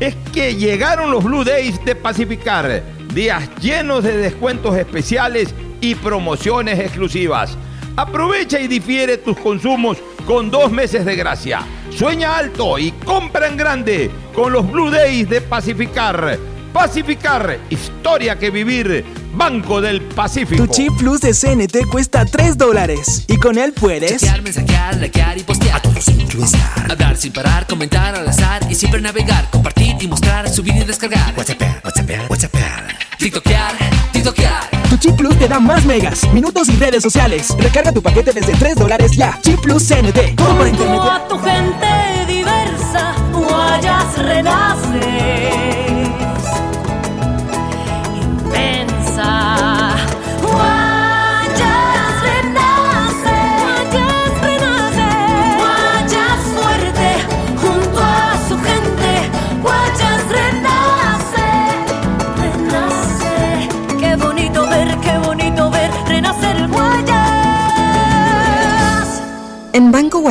Es que llegaron los Blue Days de Pacificar, días llenos de descuentos especiales y promociones exclusivas. Aprovecha y difiere tus consumos con dos meses de gracia. Sueña alto y compra en grande con los Blue Days de Pacificar. Pacificar, historia que vivir. Banco del Pacífico. Tu chip plus de CNT cuesta 3 dólares y con él puedes chatear, mensajear, likear y postear. A todos Hablar sin parar, comentar al azar y siempre navegar, compartir y mostrar, subir y descargar. WhatsApp, WhatsApp, WhatsApp. TikTokear, TikTokear. Tu chip plus te da más megas, minutos y redes sociales. Recarga tu paquete desde 3 dólares ya. Chip plus CNT. ¿Cómo para internet? a tu gente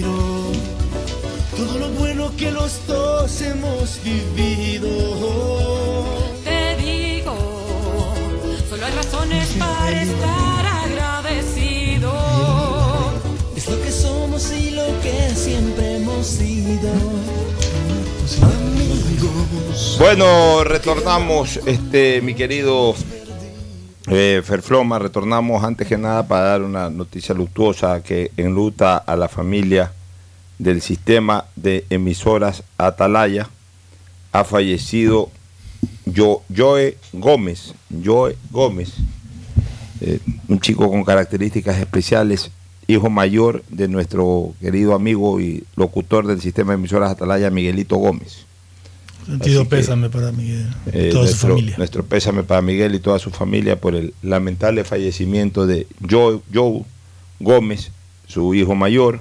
Miro todo lo bueno que los dos hemos vivido. Te digo, solo hay razones para estar agradecido. Es lo que somos y lo que siempre hemos sido. Amigos. Bueno, retornamos, este, mi querido eh, Ferfloma, retornamos antes que nada para dar una noticia luctuosa que enluta a la familia del sistema de emisoras Atalaya. Ha fallecido Yo- Joe Gómez, Joe Gómez, eh, un chico con características especiales, hijo mayor de nuestro querido amigo y locutor del sistema de emisoras Atalaya, Miguelito Gómez. Sentido que, pésame para Miguel Eh, y toda su nuestro, familia. nuestro pésame para Miguel y toda su familia por el lamentable fallecimiento de Joe, Joe Gómez, su hijo mayor,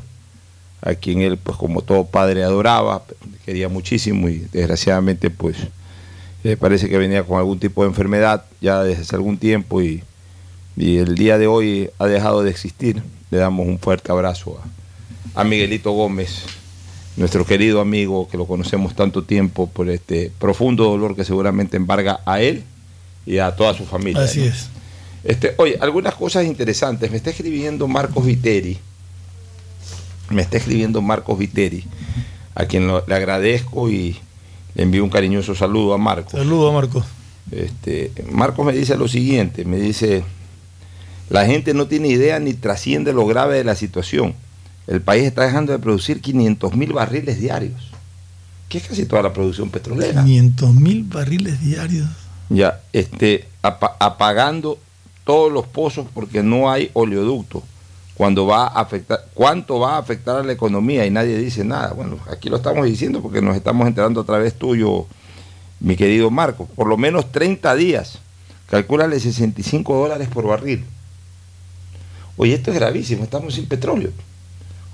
a quien él, pues como todo padre, adoraba, quería muchísimo y desgraciadamente, pues eh, parece que venía con algún tipo de enfermedad ya desde hace algún tiempo y, y el día de hoy ha dejado de existir. Le damos un fuerte abrazo a, a Miguelito Gómez, nuestro querido amigo que lo conocemos tanto tiempo por este profundo dolor que seguramente embarga a él y a toda su familia. Así ¿no? es. Este, oye, algunas cosas interesantes. Me está escribiendo Marcos Viteri. Me está escribiendo Marcos Viteri, a quien lo- le agradezco y le envío un cariñoso saludo a Marcos. Saludos, Marco. Este, Marcos me dice lo siguiente, me dice, la gente no tiene idea ni trasciende lo grave de la situación. El país está dejando de producir 500 mil barriles diarios, que es casi toda la producción petrolera. 500 mil barriles diarios. Ya, este, apa- apagando todos los pozos porque no hay oleoducto. Cuando va a afectar, ¿cuánto va a afectar a la economía? Y nadie dice nada. Bueno, aquí lo estamos diciendo porque nos estamos enterando a través tuyo, mi querido Marco. Por lo menos 30 días. Calcúlale 65 dólares por barril. Oye, esto es gravísimo, estamos sin petróleo.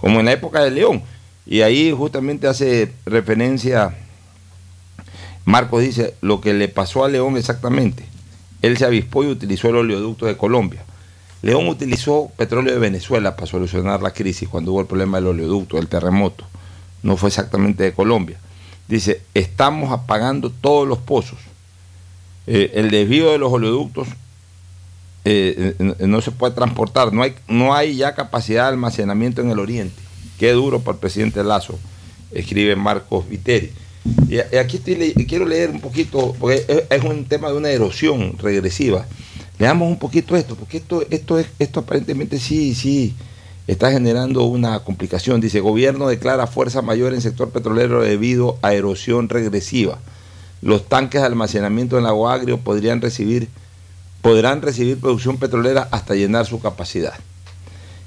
Como en la época de León. Y ahí justamente hace referencia Marcos dice lo que le pasó a León exactamente. Él se avispó y utilizó el oleoducto de Colombia. León utilizó petróleo de Venezuela para solucionar la crisis cuando hubo el problema del oleoducto, del terremoto. No fue exactamente de Colombia. Dice, estamos apagando todos los pozos. Eh, el desvío de los oleoductos eh, no se puede transportar. No hay, no hay ya capacidad de almacenamiento en el oriente. Qué duro para el presidente Lazo, escribe Marcos Viteri. Y aquí estoy quiero leer un poquito, porque es, es un tema de una erosión regresiva. Leamos un poquito esto, porque esto, esto, es, esto aparentemente sí, sí está generando una complicación. Dice, gobierno declara fuerza mayor en sector petrolero debido a erosión regresiva. Los tanques de almacenamiento en Lago Agrio podrían recibir, podrán recibir producción petrolera hasta llenar su capacidad.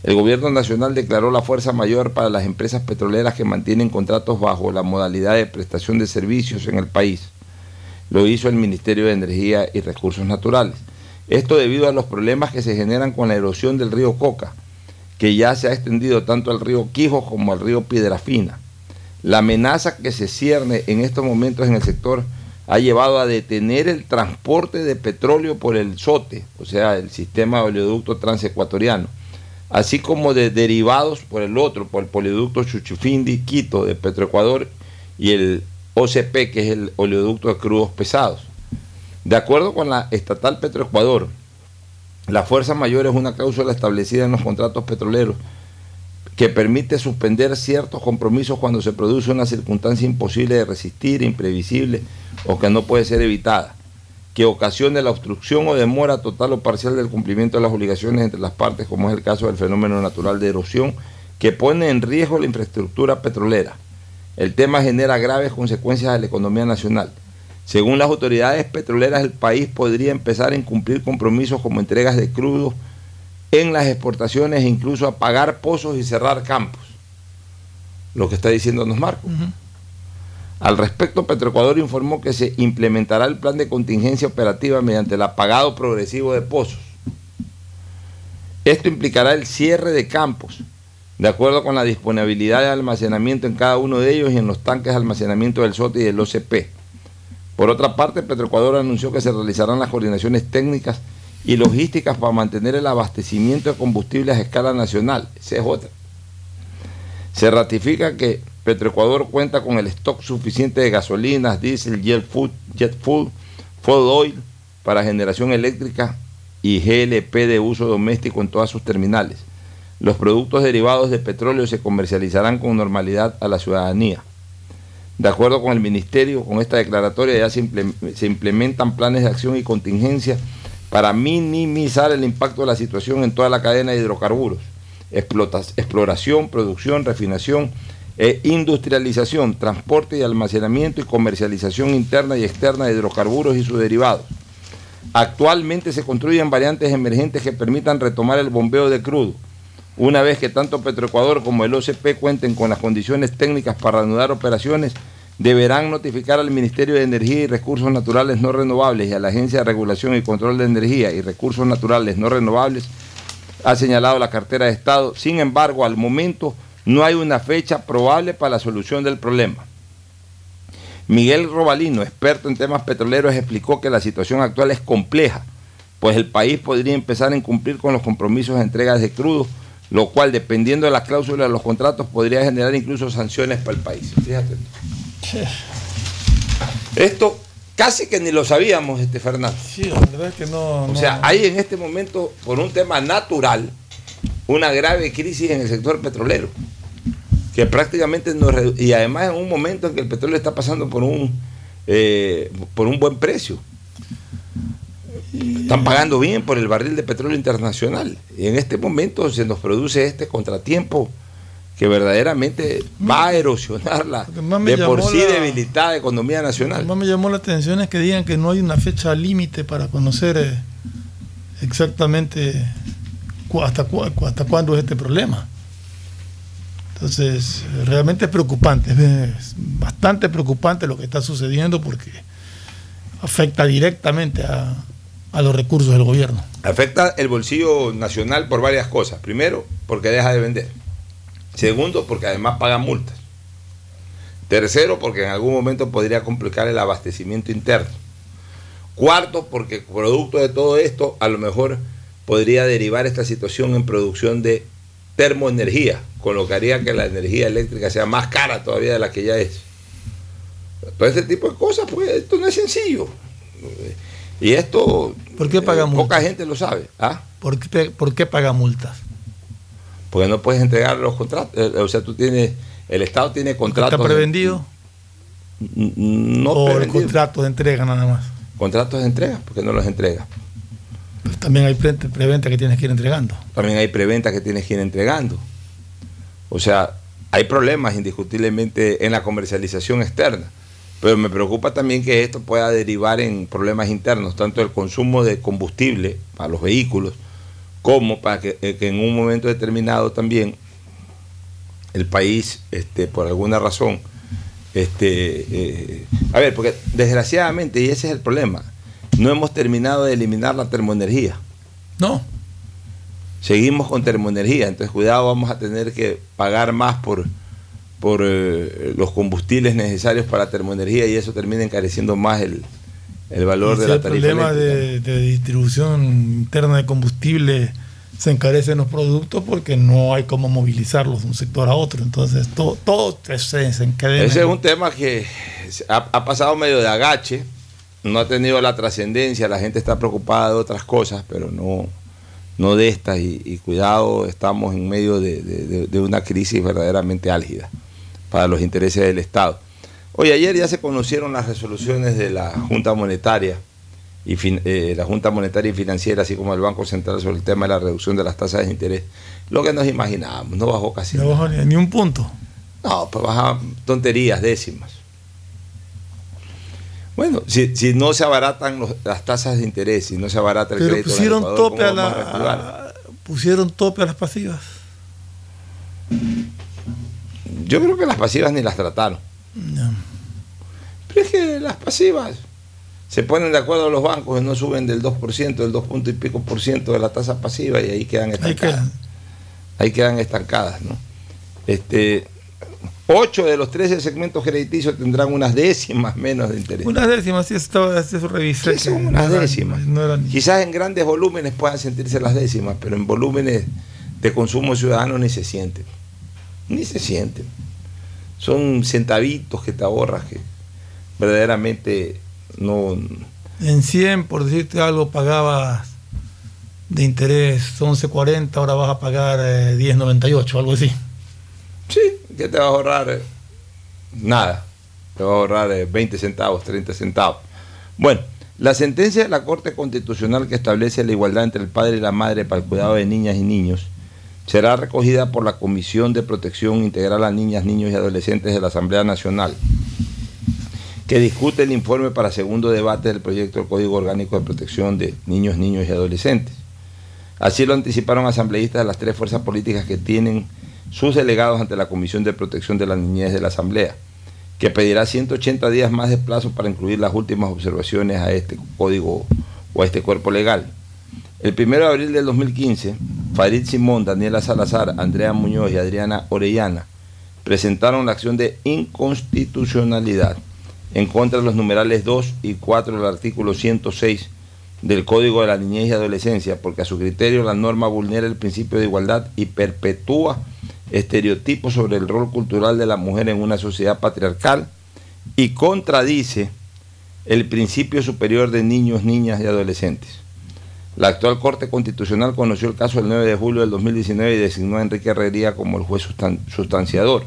El gobierno nacional declaró la fuerza mayor para las empresas petroleras que mantienen contratos bajo la modalidad de prestación de servicios en el país. lo hizo el Ministerio de Energía y Recursos Naturales. Esto debido a los problemas que se generan con la erosión del río Coca, que ya se ha extendido tanto al río Quijo como al río Piedrafina. La amenaza que se cierne en estos momentos en el sector ha llevado a detener el transporte de petróleo por el SOTE, o sea, el sistema de oleoducto transecuatoriano, así como de derivados por el otro, por el polioducto Chuchufindi Quito de Petroecuador y el OCP, que es el oleoducto de crudos pesados. De acuerdo con la estatal Petroecuador, la fuerza mayor es una cláusula establecida en los contratos petroleros que permite suspender ciertos compromisos cuando se produce una circunstancia imposible de resistir, imprevisible o que no puede ser evitada, que ocasione la obstrucción o demora total o parcial del cumplimiento de las obligaciones entre las partes, como es el caso del fenómeno natural de erosión, que pone en riesgo la infraestructura petrolera. El tema genera graves consecuencias a la economía nacional. Según las autoridades petroleras, el país podría empezar a incumplir compromisos como entregas de crudo en las exportaciones e incluso apagar pozos y cerrar campos. Lo que está diciéndonos Marco. Al respecto, Petroecuador informó que se implementará el plan de contingencia operativa mediante el apagado progresivo de pozos. Esto implicará el cierre de campos, de acuerdo con la disponibilidad de almacenamiento en cada uno de ellos y en los tanques de almacenamiento del SOTE y del OCP. Por otra parte, Petroecuador anunció que se realizarán las coordinaciones técnicas y logísticas para mantener el abastecimiento de combustibles a escala nacional. Esa es otra. Se ratifica que Petroecuador cuenta con el stock suficiente de gasolinas, diésel, jet fuel, jet fuel, fuel oil para generación eléctrica y GLP de uso doméstico en todas sus terminales. Los productos derivados de petróleo se comercializarán con normalidad a la ciudadanía. De acuerdo con el Ministerio, con esta declaratoria ya se, implementan planes de acción y contingencia para minimizar el impacto de la situación en toda la cadena de hidrocarburos, exploración, producción, refinación e industrialización, transporte y almacenamiento y comercialización interna y externa de hidrocarburos y sus derivados. Actualmente se construyen variantes emergentes que permitan retomar el bombeo de crudo, una vez que tanto Petroecuador como el OCP cuenten con las condiciones técnicas para reanudar operaciones, deberán notificar al Ministerio de Energía y Recursos Naturales No Renovables y a la Agencia de Regulación y Control de Energía y Recursos Naturales No Renovables, ha señalado la cartera de Estado. Sin embargo, al momento no hay una fecha probable para la solución del problema. Miguel Robalino, experto en temas petroleros, explicó que la situación actual es compleja, pues el país podría empezar a incumplir con los compromisos de entregas de crudo, lo cual, dependiendo de las cláusulas de los contratos, podría generar incluso sanciones para el país. Fíjate. Esto casi que ni lo sabíamos, este Fernando. Sí, la verdad es que no. O sea, hay en este momento, por un tema natural, una grave crisis en el sector petrolero. Que prácticamente nos y además en un momento en que el petróleo está pasando por un eh, por un buen precio. Están pagando bien por el barril de petróleo internacional. Y en este momento se nos produce este contratiempo que verdaderamente va a erosionar la de por sí la- debilitada economía Lo nacional. que más me llamó la atención es que digan que no hay una fecha límite para conocer eh, exactamente hasta, cu- hasta cuándo es este problema. Entonces, realmente es preocupante, es bastante preocupante lo que está sucediendo porque afecta directamente a, a los recursos del gobierno. Afecta el bolsillo nacional por varias cosas. Primero, porque deja de vender. Segundo, porque además paga multas. Tercero, porque en algún momento podría complicar el abastecimiento interno. Cuarto, porque producto de todo esto, a lo mejor podría derivar esta situación en producción de termoenergía, con lo que haría que la energía eléctrica sea más cara todavía de la que ya es. Todo este tipo de cosas, pues esto no es sencillo. Y esto ¿Por qué paga eh, multas? poca gente lo sabe. ¿ah? ¿Por qué, por qué paga multas? Porque no puedes entregar los contratos. eh, O sea, tú tienes, el Estado tiene contratos. ¿Está prevendido? N- No ¿O el contrato de entrega nada más? Contratos de entrega, porque no los entrega. También hay pre- preventa que tienes que ir entregando. También hay preventa que tienes que ir entregando. O sea, hay problemas indiscutiblemente en la comercialización externa. Pero me preocupa también que esto pueda derivar en problemas internos, tanto el consumo de combustible para los vehículos, como para que, eh, que en un momento determinado también el país, este, por alguna razón, Este, eh, a ver, porque desgraciadamente, y ese es el problema, no hemos terminado de eliminar la termoenergía. No. Seguimos con termoenergía, entonces cuidado, vamos a tener que pagar más por, por eh, los combustibles necesarios para termoenergía y eso termina encareciendo más el, el valor Y de la el tarifa problema eléctrica. de, de distribución interna de combustible se encarecen los productos porque no hay cómo movilizarlos de un sector a otro. Entonces, todo, todo se desencadena. Ese es un tema que ha, ha pasado medio de agache, no ha tenido la trascendencia, la gente está preocupada de otras cosas, pero no, no de estas. Y, y cuidado, estamos en medio de- de- de una crisis verdaderamente álgida para los intereses del Estado. Oye, ayer ya se conocieron las resoluciones de la Junta Monetaria y fin- eh, la Junta Monetaria y Financiera, así como el Banco Central sobre el tema de la reducción de las tasas de interés. Lo que nos imaginábamos, no bajó casi No nada. bajó ni, un punto. No, pues baja tonterías, décimas. Bueno, si, si no se abaratan los- las tasas de interés, si no se abarata el Pero crédito del pusieron Ecuador, tope ¿cómo a la pusieron tope a las pasivas. Yo creo que las pasivas ni las trataron. No. Pero es que las pasivas se ponen de acuerdo los bancos y no suben del 2%, del 2 punto y pico por ciento de la tasa pasiva y ahí quedan Ahí estancadas. quedan. Ahí quedan estancadas, ¿no? Este, 8 de los 13 segmentos crediticios tendrán unas décimas menos de interés. Unas décimas, sí, estaba, eso revisé. Sí, son unas no eran- décimas. no eran- Quizás en grandes volúmenes puedan sentirse las décimas, pero en volúmenes de consumo ciudadano ni se sienten. Ni se sienten. Son centavitos que te ahorras que verdaderamente no... En 100, por decirte algo, pagabas de interés 11.40, ahora vas a pagar eh, 10.98, algo así. Sí, ¿qué te va a ahorrar? Eh, Nada. Te va a ahorrar eh, 20 centavos, 30 centavos. Bueno, la sentencia de la Corte Constitucional que establece la igualdad entre el padre y la madre para el cuidado de niñas y niños será recogida por la Comisión de Protección Integral a Niñas, Niños y Adolescentes de la Asamblea Nacional, que discute el informe para segundo debate del proyecto del Código Orgánico de Protección de Niños, Niños y Adolescentes. Así lo anticiparon asambleístas de las tres fuerzas políticas que tienen sus delegados ante la Comisión de Protección de la Niñez de la Asamblea, que pedirá 180 días más de plazo para incluir las últimas observaciones a este código o a este cuerpo legal. El 1 de abril del 2015, Farid Simón, Daniela Salazar, Andrea Muñoz y Adriana Orellana presentaron la acción de inconstitucionalidad en contra de los numerales 2 y 4 del artículo 106 del Código de la Niñez y Adolescencia, porque a su criterio la norma vulnera el principio de igualdad y perpetúa estereotipos sobre el rol cultural de la mujer en una sociedad patriarcal y contradice el principio superior de niños, niñas y adolescentes. La actual Corte Constitucional conoció el caso el 9 de julio del 2019 y designó a Enrique Herrería como el juez sustan- sustanciador.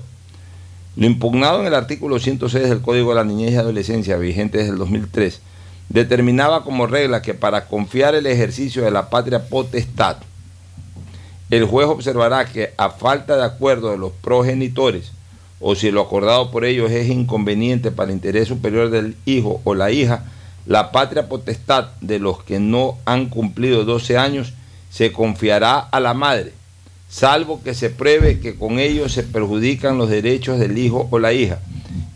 Lo impugnado en el artículo 106 del Código de la Niñez y Adolescencia, vigente desde el 2003, determinaba como regla que para confiar el ejercicio de la patria potestad, el juez observará que a falta de acuerdo de los progenitores o si lo acordado por ellos es inconveniente para el interés superior del hijo o la hija, la patria potestad de los que no han cumplido 12 años se confiará a la madre, salvo que se pruebe que con ello se perjudican los derechos del hijo o la hija,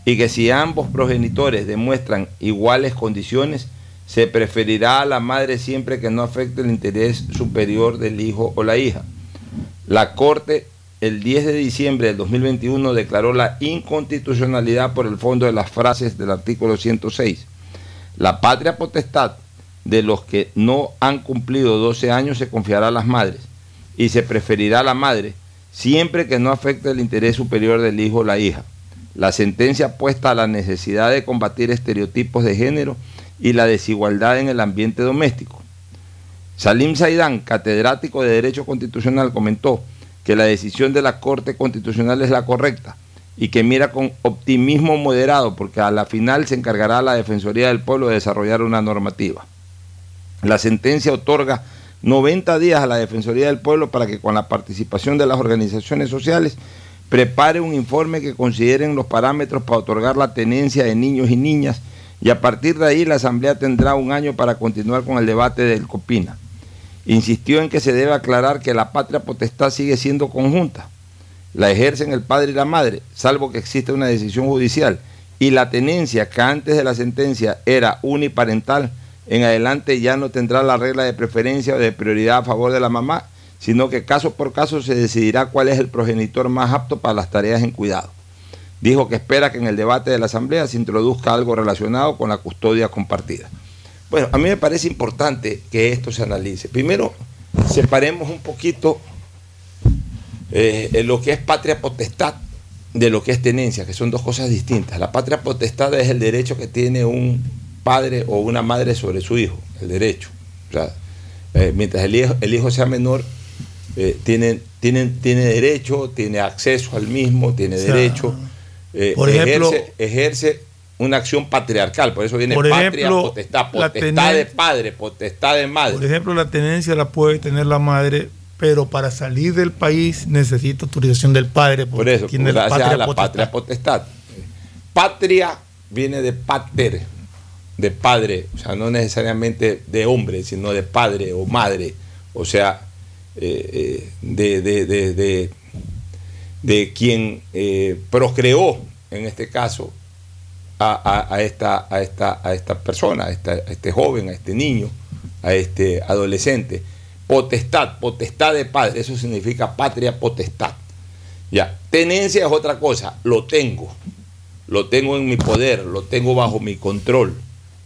y que si ambos progenitores demuestran iguales condiciones, se preferirá a la madre siempre que no afecte el interés superior del hijo o la hija. La Corte el 10 de diciembre del 2021 declaró la inconstitucionalidad por el fondo de las frases del artículo 106. La patria potestad de los que no han cumplido 12 años se confiará a las madres y se preferirá a la madre siempre que no afecte el interés superior del hijo o la hija. La sentencia apuesta a la necesidad de combatir estereotipos de género y la desigualdad en el ambiente doméstico. Salim Saidán, catedrático de Derecho Constitucional, comentó que la decisión de la Corte Constitucional es la correcta y que mira con optimismo moderado porque a la final se encargará la Defensoría del Pueblo de desarrollar una normativa. La sentencia otorga 90 días a la Defensoría del Pueblo para que con la participación de las organizaciones sociales prepare un informe que consideren los parámetros para otorgar la tenencia de niños y niñas y a partir de ahí la Asamblea tendrá un año para continuar con el debate del COPINA. Insistió en que se debe aclarar que la patria potestad sigue siendo conjunta. La ejercen el padre y la madre, salvo que exista una decisión judicial, y la tenencia que antes de la sentencia era uniparental, en adelante ya no tendrá la regla de preferencia o de prioridad a favor de la mamá, sino que caso por caso se decidirá cuál es el progenitor más apto para las tareas en cuidado. Dijo que espera que en el debate de la Asamblea se introduzca algo relacionado con la custodia compartida. Bueno, a mí me parece importante que esto se analice. Primero, separemos un poquito eh, lo que es patria potestad de lo que es tenencia, que son dos cosas distintas. La patria potestad es el derecho que tiene un padre o una madre sobre su hijo, el derecho. O sea, eh, mientras el hijo, el hijo sea menor, eh, tiene, tiene, tiene derecho, tiene acceso al mismo, tiene O sea, derecho, por ejemplo- ejerce, ejerce una acción patriarcal, por eso viene Por patria, ejemplo, potestad, la potestad de padre, potestad de madre. Por ejemplo, la tenencia la puede tener la madre, pero para salir del país necesita autorización del padre. Por eso, tiene gracias patria a la potestad. patria potestad. Patria viene de pater, de padre, o sea, no necesariamente de hombre, sino de padre o madre, o sea, eh, eh, de, de- de- de- de quien eh, procreó, en este caso, a, a- a esta, a, esta, a esta persona, a, esta- a este joven, a este niño, a este adolescente. Potestad, potestad de padre, eso significa patria potestad. Ya, tenencia es otra cosa, lo tengo, lo tengo en mi poder, lo tengo bajo mi control,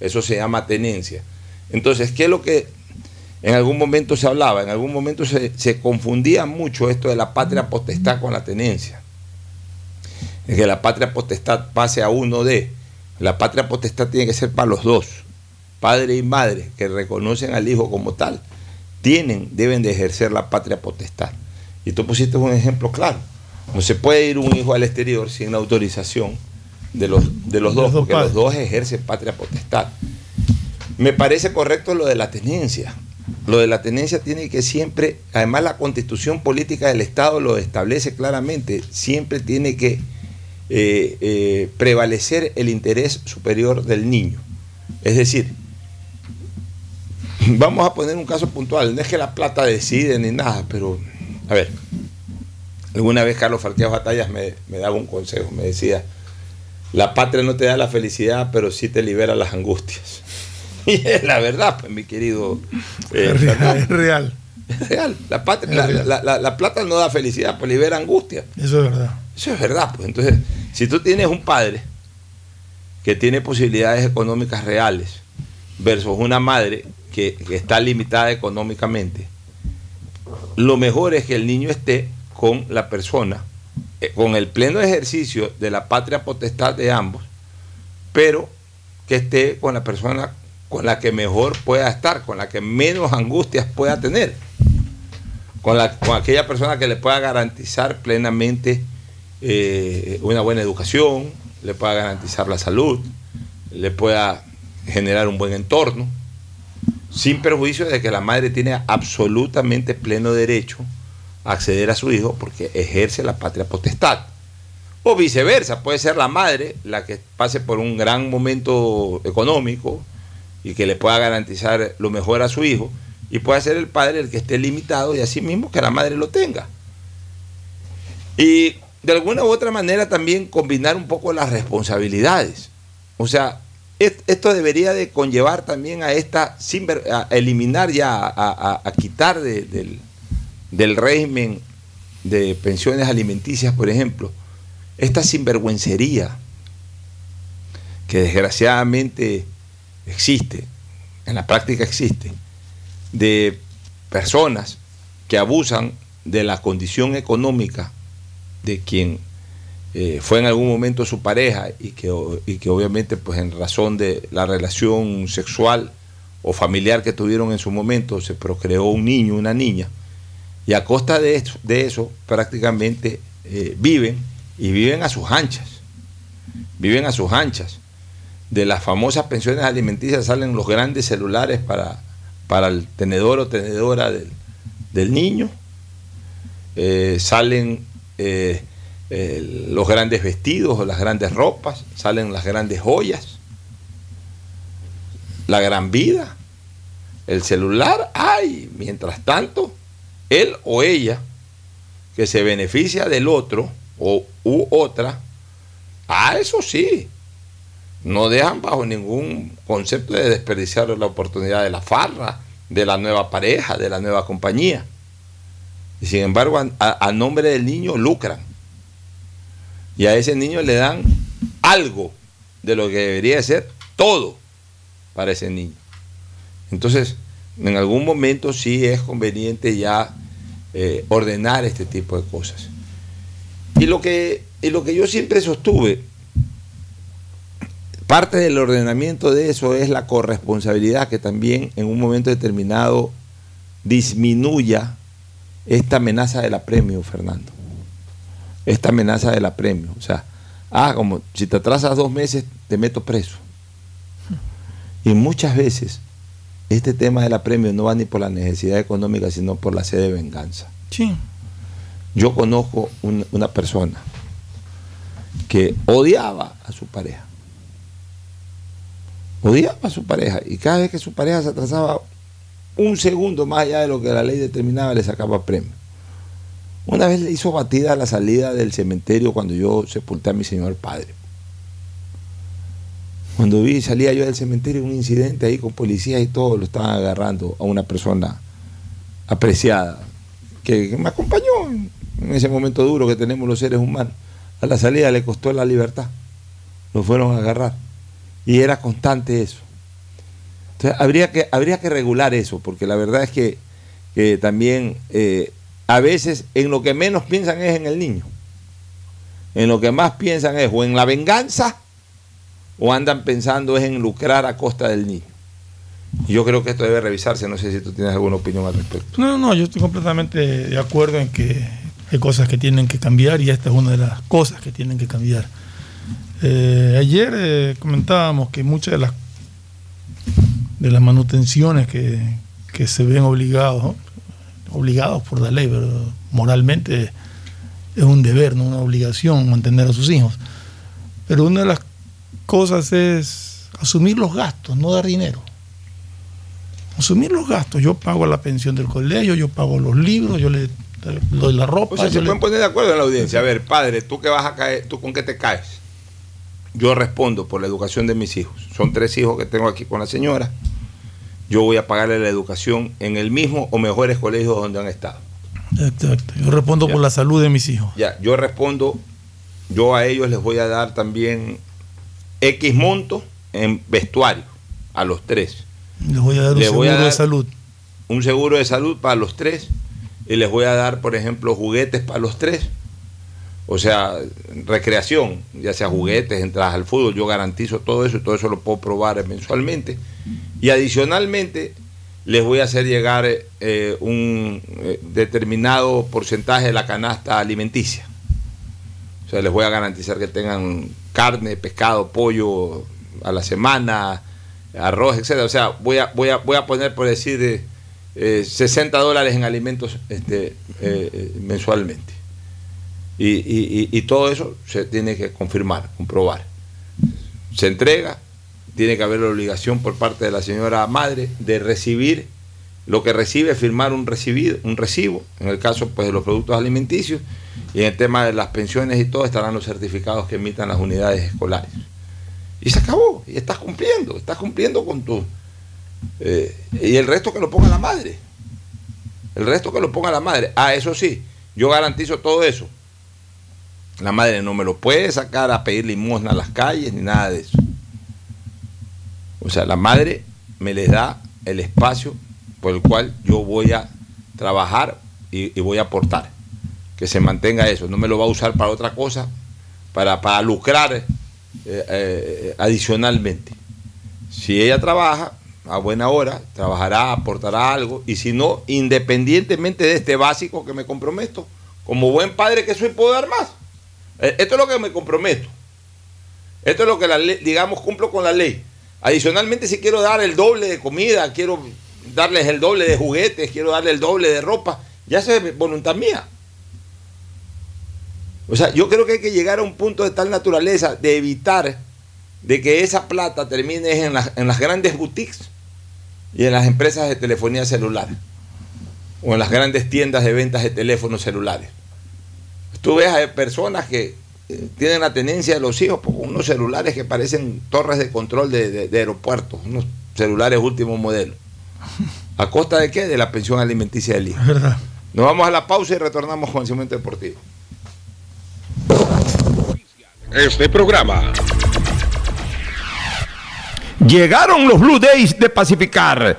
eso se llama tenencia. Entonces, ¿qué es lo que en algún momento se hablaba? En algún momento se, se confundía mucho esto de la patria potestad con la tenencia. Es que la patria potestad pase a uno de, la patria potestad tiene que ser para los dos, padre y madre, que reconocen al hijo como tal, tienen, deben de ejercer la patria potestad. Y tú pusiste un ejemplo claro. No se puede ir un hijo al exterior sin la autorización de los, de los dos, dos porque padres. los dos ejercen patria potestad. Me parece correcto lo de la tenencia. Lo de la tenencia tiene que siempre, además la constitución política del Estado lo establece claramente, siempre tiene que eh, eh, prevalecer el interés superior del niño. Es decir, vamos a poner un caso puntual, no es que la plata decide ni nada, pero a ver, alguna vez Carlos Farqueas Batallas me, me daba un consejo, me decía, la patria no te da la felicidad, pero sí te libera las angustias. Y es la verdad, pues mi querido. eh, Es real, es real. Es real. La, patria- Es la- real. la- la- la plata no da felicidad, pues libera angustia. Eso es verdad. Eso es verdad. Pues entonces, si tú tienes un padre que tiene posibilidades económicas reales versus una madre que, está limitada económicamente, lo mejor es que el niño esté con la persona, eh, con el pleno ejercicio de la patria potestad de ambos, pero que esté con la persona con la que mejor pueda estar, con la que menos angustias pueda tener, con aquella persona que le pueda garantizar plenamente eh, una buena educación, le pueda garantizar la salud, le pueda generar un buen entorno, sin perjuicio de que la madre tiene absolutamente pleno derecho a acceder a su hijo porque ejerce la patria potestad. O viceversa, puede ser la madre la que pase por un gran momento económico y que le pueda garantizar lo mejor a su hijo, y puede ser el padre el que esté limitado y así mismo que la madre lo tenga. Y de alguna u otra manera también combinar un poco las responsabilidades. O sea, esto debería de conllevar también a esta, eliminar ya, a, quitar de- del, del régimen de pensiones alimenticias, por ejemplo, esta sinvergüencería que desgraciadamente existe, en la práctica existe, de personas que abusan de la condición económica de quien eh, fue en algún momento su pareja y que, y que obviamente pues en razón de la relación sexual o familiar que tuvieron en su momento se procreó un niño, una niña, y a costa de eso, prácticamente eh, viven y viven a sus anchas, viven a sus anchas. De las famosas pensiones alimenticias salen los grandes celulares para, para el tenedor o tenedora del, del niño, eh, salen eh, los grandes vestidos o las grandes ropas, salen las grandes joyas, la gran vida, el celular, ay, mientras tanto, él o ella que se beneficia del otro o u otra, ah, eso sí, no dejan bajo ningún concepto de desperdiciar la oportunidad de la farra, de la nueva pareja, de la nueva compañía. Y sin embargo, a, nombre del niño lucran. Y a ese niño le dan algo de lo que debería ser todo para ese niño. Entonces, en algún momento sí es conveniente ya eh, ordenar este tipo de cosas. Y lo que, y lo que yo siempre sostuve, parte del ordenamiento de eso es la corresponsabilidad que también en un momento determinado disminuya esta amenaza del apremio, Fernando. Esta amenaza del apremio. O sea, ah, como si te atrasas dos meses, te meto preso. Y muchas veces este tema del apremio no va ni por la necesidad económica, sino por la sed de venganza. Sí. Yo conozco un- una persona que odiaba a su pareja. Odiaba a su pareja. Y cada vez que su pareja se atrasaba un segundo más allá de lo que la ley determinaba, le sacaba premio. Una vez le hizo batida a la salida del cementerio cuando yo sepulté a mi señor padre. Cuando vi, salía yo del cementerio, un incidente ahí con policías y todo, lo estaban agarrando a una persona apreciada, que, me acompañó en, ese momento duro que tenemos los seres humanos. A la salida le costó la libertad, lo fueron a agarrar. Y era constante eso. Entonces habría que, habría que regular eso, porque la verdad es que, que también eh, a veces en lo que menos piensan es en el niño. En lo que más piensan es o en la venganza o andan pensando es en lucrar a costa del niño. Yo creo que esto debe revisarse. No sé si tú tienes alguna opinión al respecto. No, no, yo estoy completamente de acuerdo en que hay cosas que tienen que cambiar y esta es una de las cosas que tienen que cambiar. Eh, ayer eh, comentábamos que muchas de las de las manutenciones que, que se ven obligados. Obligados por la ley, pero moralmente es un deber, no una obligación mantener a sus hijos. Pero una de las cosas es asumir los gastos, no dar dinero. Asumir los gastos. Yo pago la pensión del colegio, yo pago los libros, yo le doy la ropa. O sea, se le- pueden poner de acuerdo en la audiencia. A ver, padre, ¿tú qué vas a caer? ¿Tú con qué te caes? Yo respondo por la educación de mis hijos. Son tres hijos que tengo aquí con la señora. Yo voy a pagarle la educación en el mismo o mejores colegios donde han estado. Exacto. Yo respondo por la salud de mis hijos. Ya, yo respondo, yo a ellos les voy a dar también X monto en vestuario, a los tres. Les voy a dar un Les seguro de salud. Un seguro de salud para los tres. Y les voy a dar, por ejemplo, juguetes para los tres. O sea, recreación, ya sea juguetes, entradas al fútbol, yo garantizo todo eso y todo eso lo puedo probar mensualmente. Y adicionalmente les voy a hacer llegar eh, un eh, determinado porcentaje de la canasta alimenticia. O sea, les voy a garantizar que tengan carne, pescado, pollo a la semana, arroz, etcétera. O sea, voy a, voy a, voy a poner, por decir, eh, eh, 60 dólares en alimentos este, eh, eh, mensualmente. Y, todo eso se tiene que confirmar, comprobar. Se entrega, tiene que haber la obligación por parte de la señora madre de recibir lo que recibe, firmar un, recibido, un recibo, en el caso pues, de los productos alimenticios, y en el tema de las pensiones y todo estarán los certificados que emitan las unidades escolares. Y se acabó, y estás cumpliendo, estás cumpliendo con tu... eh, y el resto que lo ponga la madre. El resto que lo ponga la madre. Ah, eso sí, yo garantizo todo eso. La madre no me lo puede sacar a pedir limosna a las calles ni nada de eso. O sea, la madre me les da el espacio por el cual yo voy a trabajar y, voy a aportar. Que se mantenga eso. No me lo va a usar para otra cosa, para, para lucrar eh, eh, adicionalmente. Si ella trabaja a buena hora, trabajará, aportará algo. Y si no, independientemente de este básico que me comprometo, como buen padre que soy, puedo dar más. Eh, Esto es lo que me comprometo. Esto es lo que la ley, digamos, cumplo con la ley. Adicionalmente, si quiero dar el doble de comida, quiero darles el doble de juguetes, quiero darle el doble de ropa, ya es voluntad mía. O sea, yo creo que hay que llegar a un punto de tal naturaleza de evitar de que esa plata termine en en las grandes boutiques y en las empresas de telefonía celular o en las grandes tiendas de ventas de teléfonos celulares. Tú ves a personas que eh, tienen la tenencia de los hijos por unos celulares que parecen torres de control de, de- de aeropuertos, unos celulares último modelo. ¿A costa de qué? De la pensión alimenticia del hijo. verdad. Nos vamos a la pausa y retornamos con el segmento deportivo. Este programa Llegaron los Blue Days de Pacificar,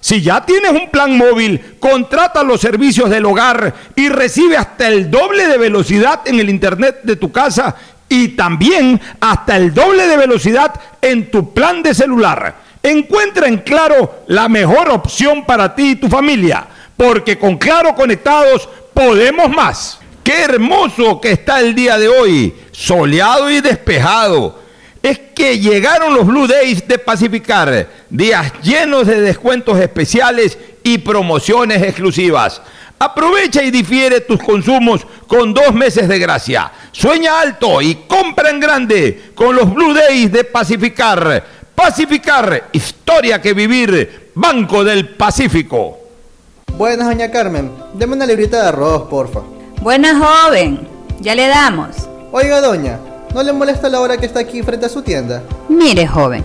Si ya tienes un plan móvil, contrata los servicios del hogar y recibe hasta el doble de velocidad en el internet de tu casa y también hasta el doble de velocidad en tu plan de celular. Encuentra en Claro la mejor opción para ti y tu familia, porque con Claro conectados podemos más. Qué hermoso que está el día de hoy, soleado y despejado. Es que llegaron los Blue Days de Pacificar, días llenos de descuentos especiales y promociones exclusivas. Aprovecha y difiere tus consumos con dos meses de gracia. Sueña alto y compra en grande con los Blue Days de Pacificar. Pacificar, historia que vivir, Banco del Pacífico. Buenas, doña Carmen. Deme una librita de arroz, porfa. Buena joven, ya le damos. Oiga, doña, ¿no le molesta la hora que está aquí frente a su tienda? Mire, joven,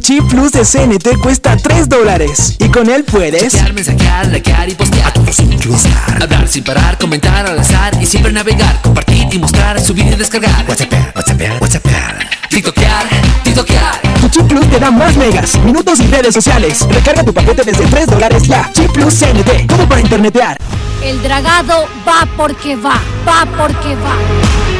Tu chip plus de CNT cuesta 3 dólares y con él puedes Chatear, mensajear, likear y postear. A todos sin cruzar. Hablar sin parar, comentar al azar y siempre navegar. Compartir y mostrar, subir y descargar. WhatsApp, WhatsApp, WhatsApp. TikTokear, TikTokear. Tu chip plus te da más megas, minutos y redes sociales. Recarga tu paquete desde 3 dólares ya. Chip plus CNT, como para internetear. El dragado va porque va, va porque va.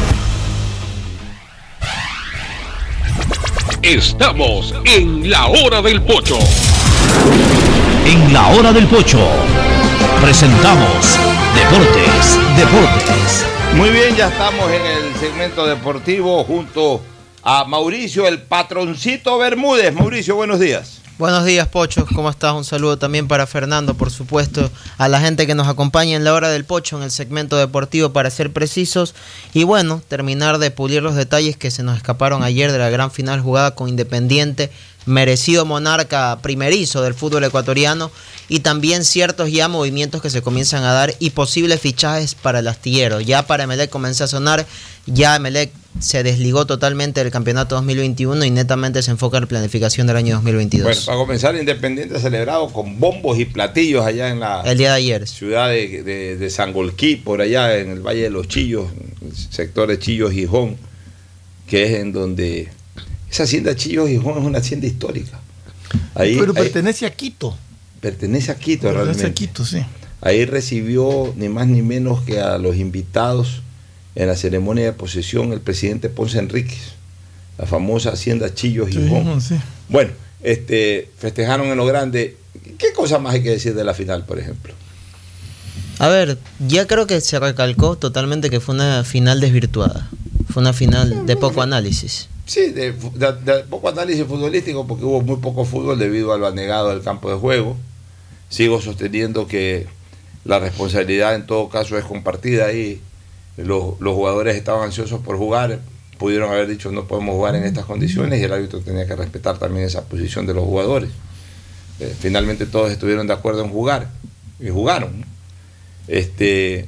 Estamos en la hora del pocho. En la hora del pocho presentamos Deportes, Deportes. Muy bien, ya estamos en el segmento deportivo junto a Mauricio, el patroncito Bermúdez. Mauricio, buenos días. Buenos días, Pocho. ¿Cómo estás? Un saludo también para Fernando, por supuesto, a la gente que nos acompaña en la hora del Pocho, en el segmento deportivo, para ser precisos. Y bueno, terminar de pulir los detalles que se nos escaparon ayer de la gran final jugada con Independiente merecido monarca primerizo del fútbol ecuatoriano y también ciertos ya movimientos que se comienzan a dar y posibles fichajes para el astillero. Ya para Emelec comenzó a sonar, ya Emelec se desligó totalmente del campeonato 2021 y netamente se enfoca en la planificación del año 2022. Bueno, para comenzar, Independiente ha celebrado con bombos y platillos allá en la el día de ayer. ciudad de, de, de Sangolquí, por allá en el Valle de los Chillos, el sector de Chillos Gijón, que es en donde esa hacienda Chillos Gijón es una hacienda histórica. Ahí, Pero ahí- pertenece a Quito. pertenece a Quito Pertenece realmente. a Quito, sí. Ahí recibió ni más ni menos que a los invitados en la ceremonia de posesión el presidente Ponce Enríquez, la famosa hacienda Chillos Sí, Gijón. sí. Bueno, este, festejaron en lo grande. ¿Qué cosa más hay que decir de la final, por ejemplo? A ver, ya creo que se recalcó totalmente que fue una final desvirtuada. Fue una final de poco análisis. Sí, de, poco análisis futbolístico porque hubo muy poco fútbol debido a lo anegado del campo de juego. Sigo sosteniendo que la responsabilidad en todo caso es compartida ahí. Los, los jugadores estaban ansiosos por jugar, pudieron haber dicho no podemos jugar en estas condiciones y el árbitro tenía que respetar también esa posición de los jugadores. Eh, finalmente todos estuvieron de acuerdo en jugar y jugaron. Este,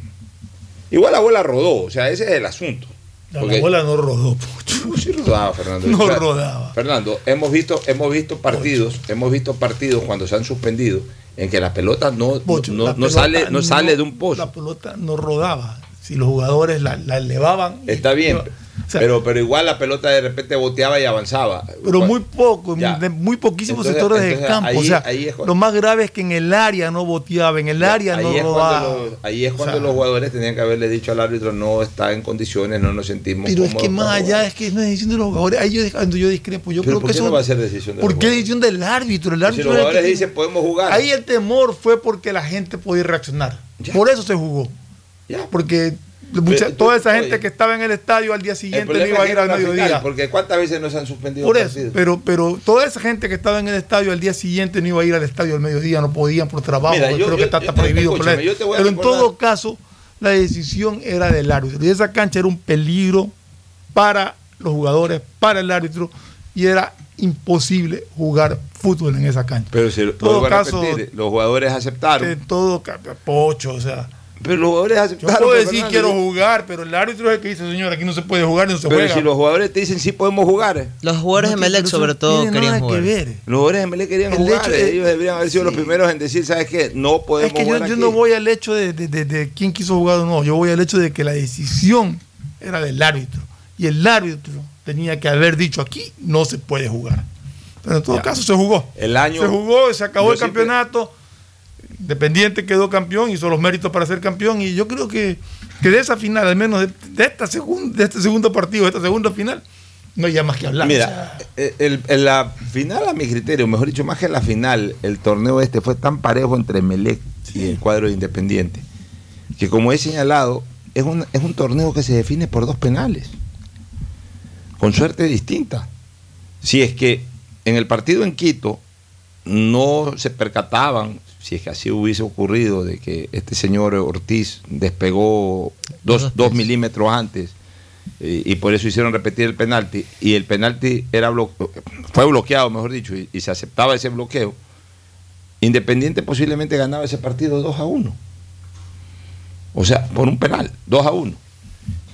igual la bola rodó, o sea, ese es el asunto. La Porque- bola no rodó. Rodaba, Fernando. No O sea, rodaba. Fernando, hemos visto, hemos visto partidos, hemos visto partidos cuando se han suspendido en que la pelota no, no, la no pelota sale, no sale de un pozo. La pelota no rodaba. Si los jugadores la, la elevaban. Está bien, sea- pero, pero igual la pelota de repente boteaba y avanzaba. Pero muy poco, Ya. muy poquísimos Entonces- sectores del entonces campo. ahí- o sea, ahí es cuando- lo más grave es que en el área no boteaba, en el área ahí no es los, ahí es cuando O sea, los jugadores tenían que haberle dicho al árbitro no está en condiciones, no nos sentimos Pero es que más allá jugar". es que no es decisión de los jugadores. Ahí yo, cuando yo discrepo. Yo Pero creo ¿por que qué eso. no va a ser decisión de los ¿Por qué decisión del árbitro? El Si árbitro los es el jugadores dicen podemos jugar. Ahí el temor fue porque la gente podía reaccionar. Por eso se jugó. Porque mucha- Pero tú- toda esa oye, gente que estaba en el estadio al día siguiente no iba a ir al la final, mediodía. porque cuántas veces nos han suspendido Por eso, pero, pero toda esa gente que estaba en el estadio al día siguiente no iba a ir al estadio al mediodía, no podían por trabajo, Mira, yo- creo yo- que está, yo- está prohibido. pero en todo caso, la decisión era del árbitro. Y esa cancha era un peligro para los jugadores, para el árbitro, y era imposible jugar fútbol en esa cancha. Pero si todo caso, repetir, los jugadores aceptaron. En todo caso, pocho, o sea. Pero los jugadores Yo aceptaron. puedo pues, decir quiero yo- jugar, pero el árbitro es el que dice, señor, aquí no se puede jugar, no se Pero juega. si los jugadores te dicen sí podemos jugar. Los jugadores de No, Melec pero eso sobre no todo querían nada que jugar. ver. Los jugadores de Melec querían El jugar. hecho de- Ellos deberían haber sido los primeros en decir, ¿sabes qué? No podemos Es que yo, jugar yo aquí. no voy al hecho de, de- de- de quién quiso jugar o no, yo voy al hecho de que la decisión era del árbitro. Y el árbitro tenía que haber dicho aquí no se puede jugar. Pero en todo Ya. caso se jugó. El año- Se jugó, se acabó Yo el siempre- campeonato. Independiente quedó campeón, hizo los méritos para ser campeón. Y yo creo que, que de esa final, al menos de, de esta segun- de este segundo partido, de esta segunda final, no hay ya más que hablar. Mira, eh, el- en la final, a mi criterio, mejor dicho, más que la final, el torneo este fue tan parejo entre Melec y el cuadro de Independiente, que como he señalado, es un, es un torneo que se define por dos penales, con suerte distinta. Si es que en el partido en Quito no se percataban, si es que así hubiese ocurrido, de que este señor Ortiz despegó dos, dos milímetros antes eh, y por eso hicieron repetir el penalti y el penalti era fue bloqueado, mejor dicho, y, y se aceptaba ese bloqueo, Independiente posiblemente ganaba ese partido 2 a 1. O sea, por un penal, 2 a 1.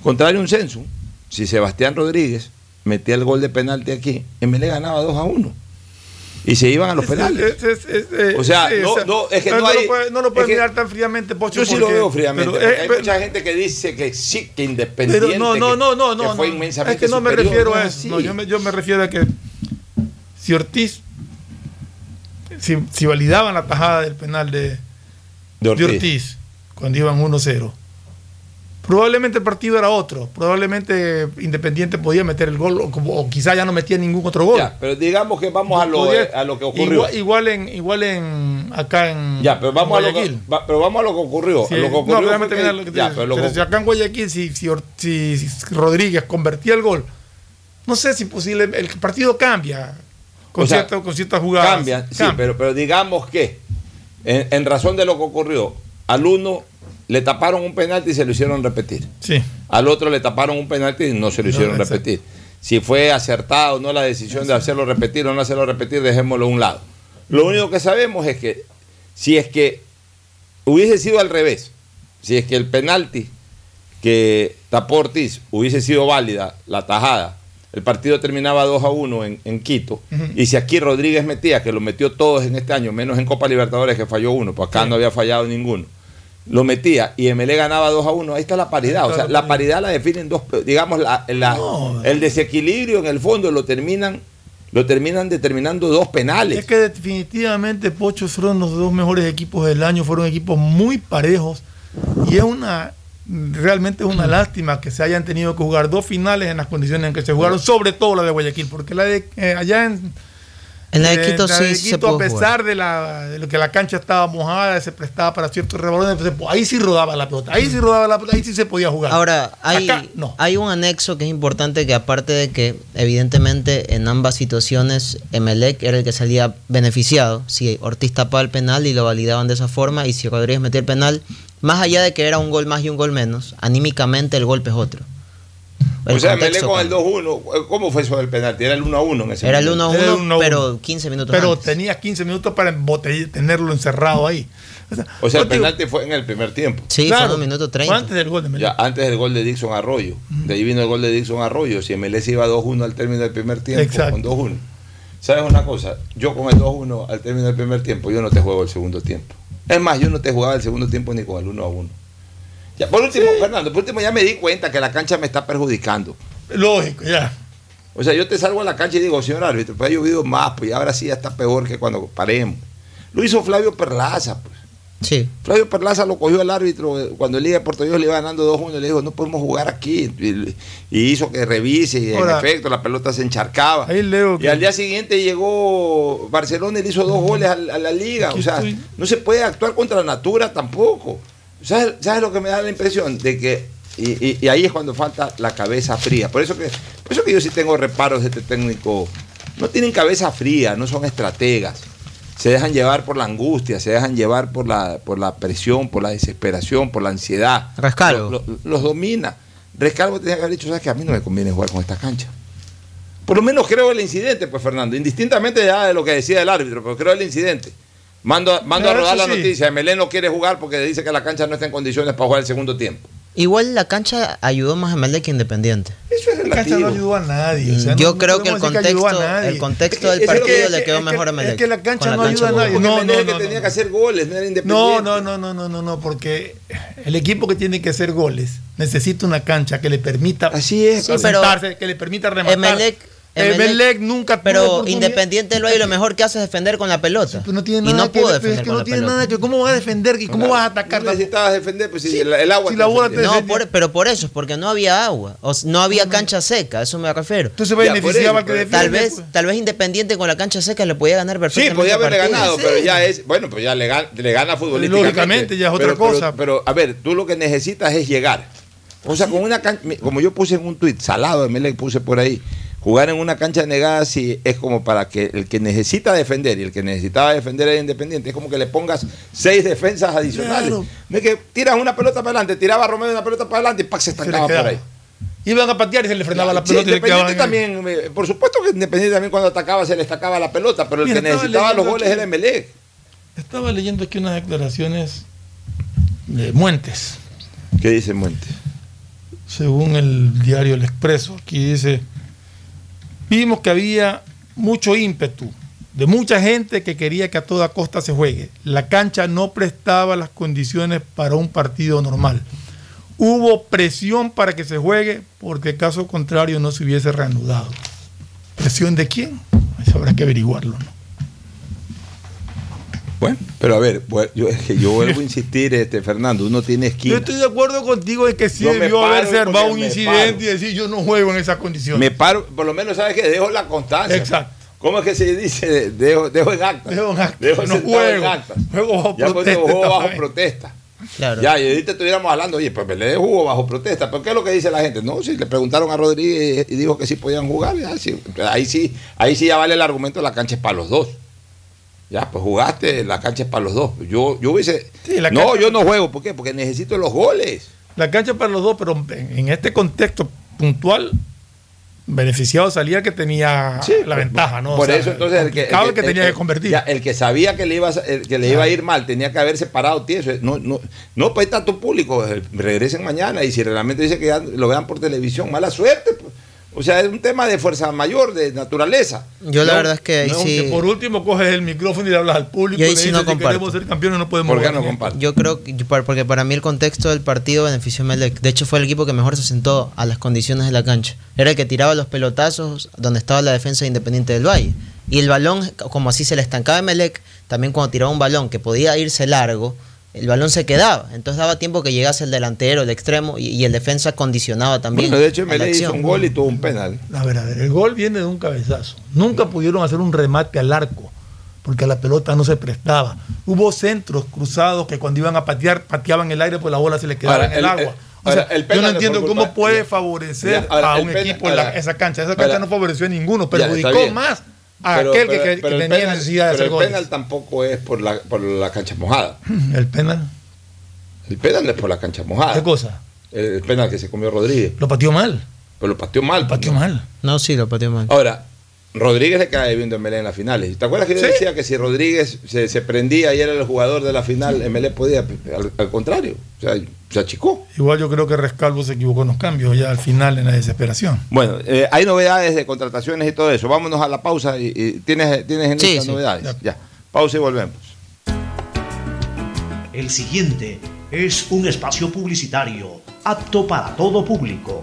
Contrario a un censo, si Sebastián Rodríguez metía el gol de penalti aquí, MLE ganaba 2 a 1. Y se iban a los penales. es- es- es- O sea, no- no, es que no hay- lo puede, no lo puede es que- mirar tan fríamente, Pocho. Yo sí lo veo fríamente, pero, eh, hay pero- mucha gente que dice que sí, que Independiente Pero no, no, que- no, no, que no. fue no. inmensamente Es que no me refiero no a es eso. no, yo, me, yo me refiero a que si Ortiz, si, si validaban la tajada del penal de, De Ortiz. de Ortiz cuando iban 1-0, probablemente el partido era otro. Probablemente Independiente podía meter el gol o, o quizá ya no metía ningún otro gol. Ya, pero digamos que vamos a lo, Podía- a lo que ocurrió. Igual, igual en, igual en acá en ya, pero vamos, a lo que, Guayaquil. va- pero vamos a lo que ocurrió. Sí, lo que no, ocurrió déjame fue que- terminar lo que te ya, digo. pero lo Pero que- si acá en Guayaquil, si, si, Rodríguez convertía el gol, no sé si posible, el partido cambia con, O sea, cierto- con ciertas jugadas. Cambia, sí, Cambia. pero, pero digamos que, en, en razón de lo que ocurrió, al uno le taparon un penalti y se lo hicieron repetir. Sí. Al otro le taparon un penalti y no se lo hicieron repetir. si fue acertada o no la decisión de hacerlo repetir o no hacerlo repetir, dejémoslo a un lado. Lo único que sabemos es que si es que hubiese sido al revés, si es que el penalti que tapó Ortiz hubiese sido válida, la tajada, el partido terminaba 2 a 1 en, en Quito, y si aquí Rodríguez metía, que lo metió todos en este año, menos en Copa Libertadores que falló uno, pues acá no había fallado ninguno, lo metía y MLE ganaba 2 a 1, ahí está la paridad, o sea, la paridad la definen dos, digamos, la- la- el desequilibrio en el fondo lo terminan, lo terminan determinando dos penales. Es que definitivamente, Pocho, fueron los dos mejores equipos del año, fueron equipos muy parejos y es una realmente es una lástima que se hayan tenido que jugar dos finales en las condiciones en que se jugaron, sobre todo la de Guayaquil, porque la de eh, allá en En la de eh, Quito la sí de Quito, a pesar de, la, de lo que la cancha estaba mojada, se prestaba para ciertos rebalones, pues, ahí sí rodaba la pelota, ahí sí rodaba la pelota, ahí sí se podía jugar. Ahora, hay, Acá, no. hay un anexo que es importante que aparte de que evidentemente en ambas situaciones Emelec era el que salía beneficiado, si Ortiz tapaba el penal y lo validaban de esa forma, y si Rodríguez metía el penal, más allá de que era un gol más y un gol menos, anímicamente el golpe es otro. El o sea, contexto con el cambia. 2-1, ¿cómo fue eso del penalti? Era el 1-1 en ese Era el momento. 1-1, Era el 1-1. pero 15 minutos Pero antes. tenía 15 minutos para tenerlo encerrado ahí. O sea, el Yo digo, penalti fue en el primer tiempo. Sí, Claro, fue en el minuto 30. fue antes del gol de Melec. Ya, antes del gol de Dixon Arroyo. De ahí vino el gol de Dixon Arroyo. Si MLS iba 2-1 al término del primer tiempo, Exacto. con 2-1. ¿Sabes una cosa? Yo con el 2-1 al término del primer tiempo, yo no te juego el segundo tiempo. Es más, yo no te jugaba el segundo tiempo ni con el 1-1. Ya, por último, Fernando, por último ya me di cuenta que la cancha me está perjudicando. Lógico, ya. O sea, yo te salgo a la cancha y digo, señor árbitro, pues ha llovido más, pues y ahora sí ya está peor que cuando paremos. Lo hizo Flavio Perlaza, pues. Sí. Flavio Perlaza lo cogió el árbitro eh, cuando el Liga de Puerto Dios le iba ganando 2-1 y le dijo, no podemos jugar aquí. Y, y hizo que revise y en efecto la pelota se encharcaba. Ahí leo Y al día siguiente llegó Barcelona y le hizo dos goles a, la liga. Aquí O sea, estoy. no se puede actuar contra la natura tampoco. ¿Sabes, sabes lo que me da la impresión? De que, y, y- y ahí es cuando falta la cabeza fría. Por eso, que, por eso que yo sí tengo reparos de este técnico. No tienen cabeza fría, no son estrategas. Se dejan llevar por la angustia, se dejan llevar por la, por la presión, por la desesperación, por la ansiedad. Rescalvo. Lo- lo- los domina. Rescalvo tenía que haber dicho, ¿sabes que A mí no me conviene jugar con esta cancha. Por lo menos creo el incidente, pues Fernando, indistintamente ya de lo que decía el árbitro, pero creo el incidente. Mando, mando a rodar la sí. noticia, Melé no quiere jugar porque dice que la cancha no está en condiciones para jugar el segundo tiempo. Igual la cancha ayudó más a Emelec que Independiente. Eso es La cancha no ayudó a nadie. o sea, Yo no- no creo que el contexto, el contexto del Es partido que- le quedó es que- mejor a Emelec. Es que la cancha no ayuda a nadie. No, no, el que no, tenía no. que hacer goles, no era independiente. No, no, no, no, no, no, no, porque el equipo que tiene que hacer goles necesita una cancha que le permita Así es, Sí, pero sentarse, que le permita rematar. Emelec, Emelec- Emelec nunca Pero. Independiente lo hay lo mejor que hace es defender con la pelota. No tiene y nada no que pudo ver, pero es defender que con no la tiene pelota. nada que cómo vas a defender y cómo vas a atacar. No necesitabas defender, pues si el, el agua si te la bola defendía. No, por- pero por eso, porque no había agua, o no había cancha seca, a eso me refiero. Entonces beneficiaba al que defiende. Tal vez, pues. tal vez Independiente con la cancha seca le podía ganar Sí, perfectamente. podía el haberle partido. ganado, pero ya es, bueno, pues ya le, le gana futbolísticamente. Lógicamente, ya es otra Pero- cosa. Pero, a ver, tú lo que necesitas es llegar. O sea, con una cancha, como yo puse en un tuit, salado de Melec puse por ahí, jugar en una cancha negada sí es como para que el que necesita defender y el que necesitaba defender era independiente, es como que le pongas seis defensas adicionales. Claro. No es que tiras una pelota para adelante, tiraba a Romero una pelota para adelante y ¡pac! se Se estancaba por quedaba. ahí. Iban a patear y se le frenaba la Sí, pelota quedaban Independiente también, eh, por supuesto que Independiente también cuando atacaba se le estacaba la pelota, pero el Mira, que necesitaba los goles aquí. era Emelec. Estaba leyendo aquí unas declaraciones de Muentes, ¿Qué dice Muente? según el diario El Expreso. Aquí dice, vimos que había mucho ímpetu de mucha gente que quería que a toda costa se juegue. La cancha no prestaba las condiciones para un partido normal. Hubo presión para que se juegue porque caso contrario no se hubiese reanudado. ¿Presión de quién? Eso habrá que averiguarlo. ¿no? Bueno, pero a ver, yo, yo vuelvo a insistir, este Fernando, uno tiene Yo esquina. estoy de acuerdo contigo de que sí Yo debió armado porque un incidente paro. y decir yo no juego en esas condiciones. Me paro, por lo menos sabes que dejo la constancia. Exacto. ¿Cómo es que se dice? Dejo, dejo en acta. Dejo en acta. Dejo No sentado en juego. acta. Juego bajo ya cuando protesta jugó esta bajo vez. protesta. Claro. Ya, y ahorita estuviéramos hablando, oye, pues le jugó bajo protesta. ¿Pero qué es lo que dice la gente? No, si le preguntaron a Rodríguez y dijo que sí podían jugar, ya, sí. ahí sí, ahí sí ya vale el argumento, la cancha es para los dos. Ya, pues jugaste, la cancha es para los dos. Yo, yo hubiese. Sí, la no, yo no juego, ¿por qué? Porque necesito los goles. La cancha para los dos, pero en este contexto puntual beneficiado salía que tenía la ventaja, ¿no? Por O sea, eso entonces el que, el que tenía que convertir. ya, el que sabía que le iba a, que le iba a ir mal tenía que haberse parado tieso. No, no, no pues está tu público, eh, regresen mañana y si realmente dice que ya lo vean por televisión, mala suerte. pues. O sea, es un tema de fuerza mayor, de naturaleza. Yo la No, verdad es que ahí no, sí- Que por último coges el micrófono y le hablas al público Yo y ahí sí dices no que comparto. queremos ser campeones no podemos ¿Por qué no comparto? Yo creo que, por- porque para mí el contexto del partido benefició a Melec. De hecho, fue el equipo que mejor se sentó a las condiciones de la cancha. Era el que tiraba los pelotazos donde estaba la defensa de Independiente del Valle. Y el balón, como así se le estancaba a Melec, también cuando tiraba un balón que podía irse largo, el balón se quedaba. Entonces daba tiempo que llegase el delantero, el extremo, y, y el defensa condicionaba también. Bueno, de hecho, Melé hizo un gol y tuvo un penal. A ver, a ver, el gol viene de un cabezazo. Nunca pudieron hacer un remate al arco, porque la pelota no se prestaba. Hubo centros cruzados que cuando iban a patear, pateaban el aire, pues la bola se le quedaba Ahora, en el, el- agua. O sea, el yo penal no no entiendo cómo culpa- puede favorecer Ya, ahora, a un penal- equipo en la- esa cancha. Esa ahora, cancha no favoreció a ninguno, Ya, perjudicó más a Pero- aquel pero- que, que pero el tenía penal- necesidad de pero hacer el goles. penal tampoco es por la, por la cancha mojada. El penal. El penal no es por la cancha mojada. ¿Qué cosa? El, el penal que se comió Rodríguez. Lo pateó mal. Pero lo pateó mal. pues, pateó mal. No, sí, lo pateó mal. Ahora, Rodríguez le cae viendo en Melé en las finales. ¿Te acuerdas que yo Sí. decía que si Rodríguez se, se prendía y era el jugador de la final, Melé podía, al, al contrario, o sea, se achicó. Igual yo creo que Rescalvo se equivocó en los cambios ya al final en la desesperación. Bueno, eh, hay novedades de contrataciones y todo eso. Vámonos a la pausa y, y tienes, tienes en Sí, lista sí. novedades. Ya. Pausa y volvemos. El siguiente es un espacio publicitario apto para todo público.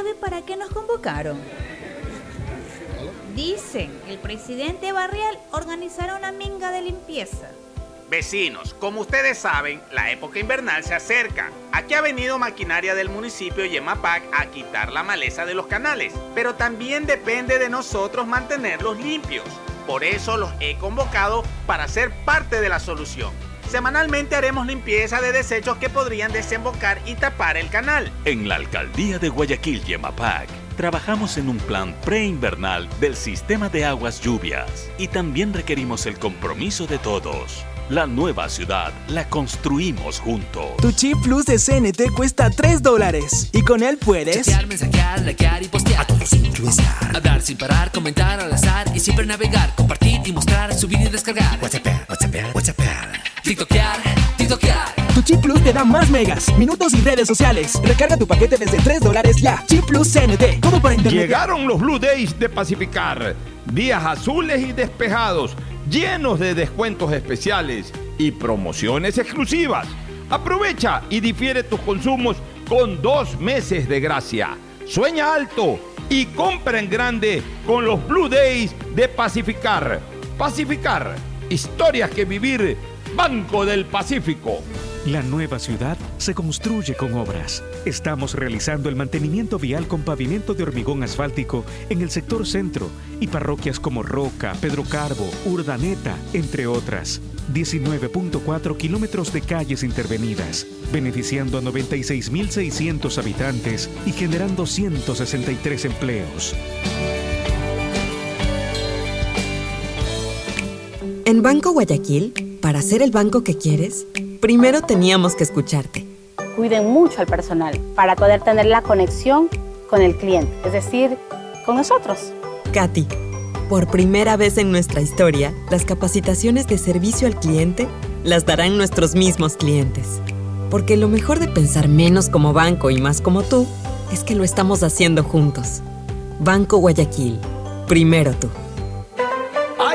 ¿Usted sabe para qué nos convocaron? Dicen el presidente Barrial organizará una minga de limpieza. Vecinos, como ustedes saben, la época invernal se acerca. Aquí ha venido maquinaria del municipio Yemapac a quitar la maleza de los canales, pero también depende de nosotros mantenerlos limpios. Por eso los he convocado para ser parte de la solución. Semanalmente haremos limpieza de desechos que podrían desembocar y tapar el canal. En la alcaldía de Guayaquil, Yemapac, trabajamos en un plan preinvernal del sistema de aguas lluvias y también requerimos el compromiso de todos. La nueva ciudad la construimos juntos. Tu chip plus de CNT cuesta 3 dólares y con él puedes Chatear, mensajear, likear y postear. A todos influenciar. Hablar sin parar, comentar al azar y siempre navegar, compartir y mostrar, subir y descargar. WhatsApp, WhatsApp, WhatsApp. TikTokear, TikTokear. Tu chip plus te da más megas, minutos y redes sociales. Recarga tu paquete desde 3 dólares ya. Chip plus CNT, como para internet. Llegaron los Blue Days de Pacificar. Días azules y despejados, llenos de descuentos especiales y promociones exclusivas. Aprovecha y difiere tus consumos con dos meses de gracia. Sueña alto y compra en grande con los Blue Days de Pacificar. Pacificar, historias que vivir. Banco del Pacífico. La nueva ciudad se construye con obras. Estamos realizando el mantenimiento vial con pavimento de hormigón asfáltico en el sector centro y parroquias como Roca, Pedro Carbo, Urdaneta, entre otras. 19.4 kilómetros de calles intervenidas, beneficiando a 96.600 habitantes y generando 163 empleos. En Banco Guayaquil, para ser el banco que quieres, primero teníamos que escucharte. Cuiden mucho al personal para poder tener la conexión con el cliente, es decir, con nosotros. Katy, por primera vez en nuestra historia, las capacitaciones de servicio al cliente las darán nuestros mismos clientes. Porque lo mejor de pensar menos como banco y más como tú es que lo estamos haciendo juntos. Banco Guayaquil, primero tú.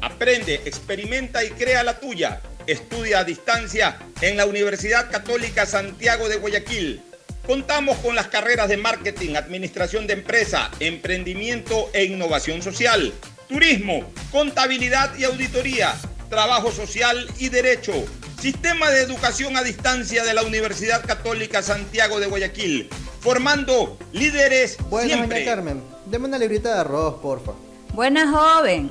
Aprende, experimenta y crea la tuya. Estudia a distancia en la Universidad Católica Santiago de Guayaquil. Contamos con las carreras de marketing, administración de empresa, emprendimiento e innovación social, turismo, contabilidad y auditoría, trabajo social y derecho. Sistema de educación a distancia de la Universidad Católica Santiago de Guayaquil, formando líderes Buenas, siempre. doña Carmen. Deme una librita de arroz, porfa. Buena joven,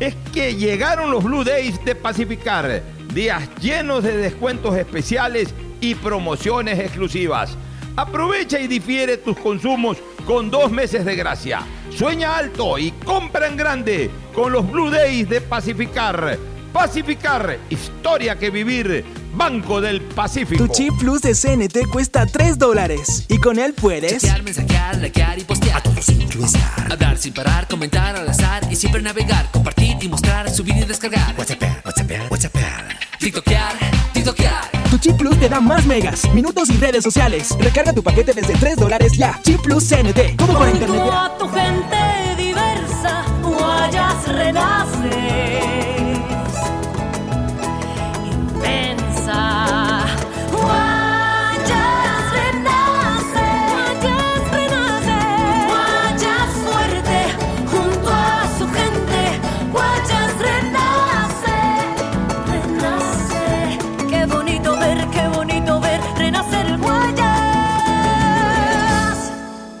Es que llegaron los Blue Days de Pacificar, días llenos de descuentos especiales y promociones exclusivas. Aprovecha y difiere tus consumos con dos meses de gracia. Sueña alto y compra en grande con los Blue Days de Pacificar. Pacificar, historia que vivir. Banco del Pacífico. Tu chip plus de CNT cuesta 3 dólares y con él puedes Chatear, mensajear, likear y postear. A todos incluenciar. Hablar sin parar, comentar al azar y siempre navegar, compartir y mostrar, subir y descargar. WhatsApp, WhatsApp, WhatsApp. TikTokear, TikTokear. Tu chip plus te da más megas, minutos y redes sociales. Recarga tu paquete desde 3 dólares ya. Chip plus CNT. Como por internet. A tu gente diversa, Guayas renaces.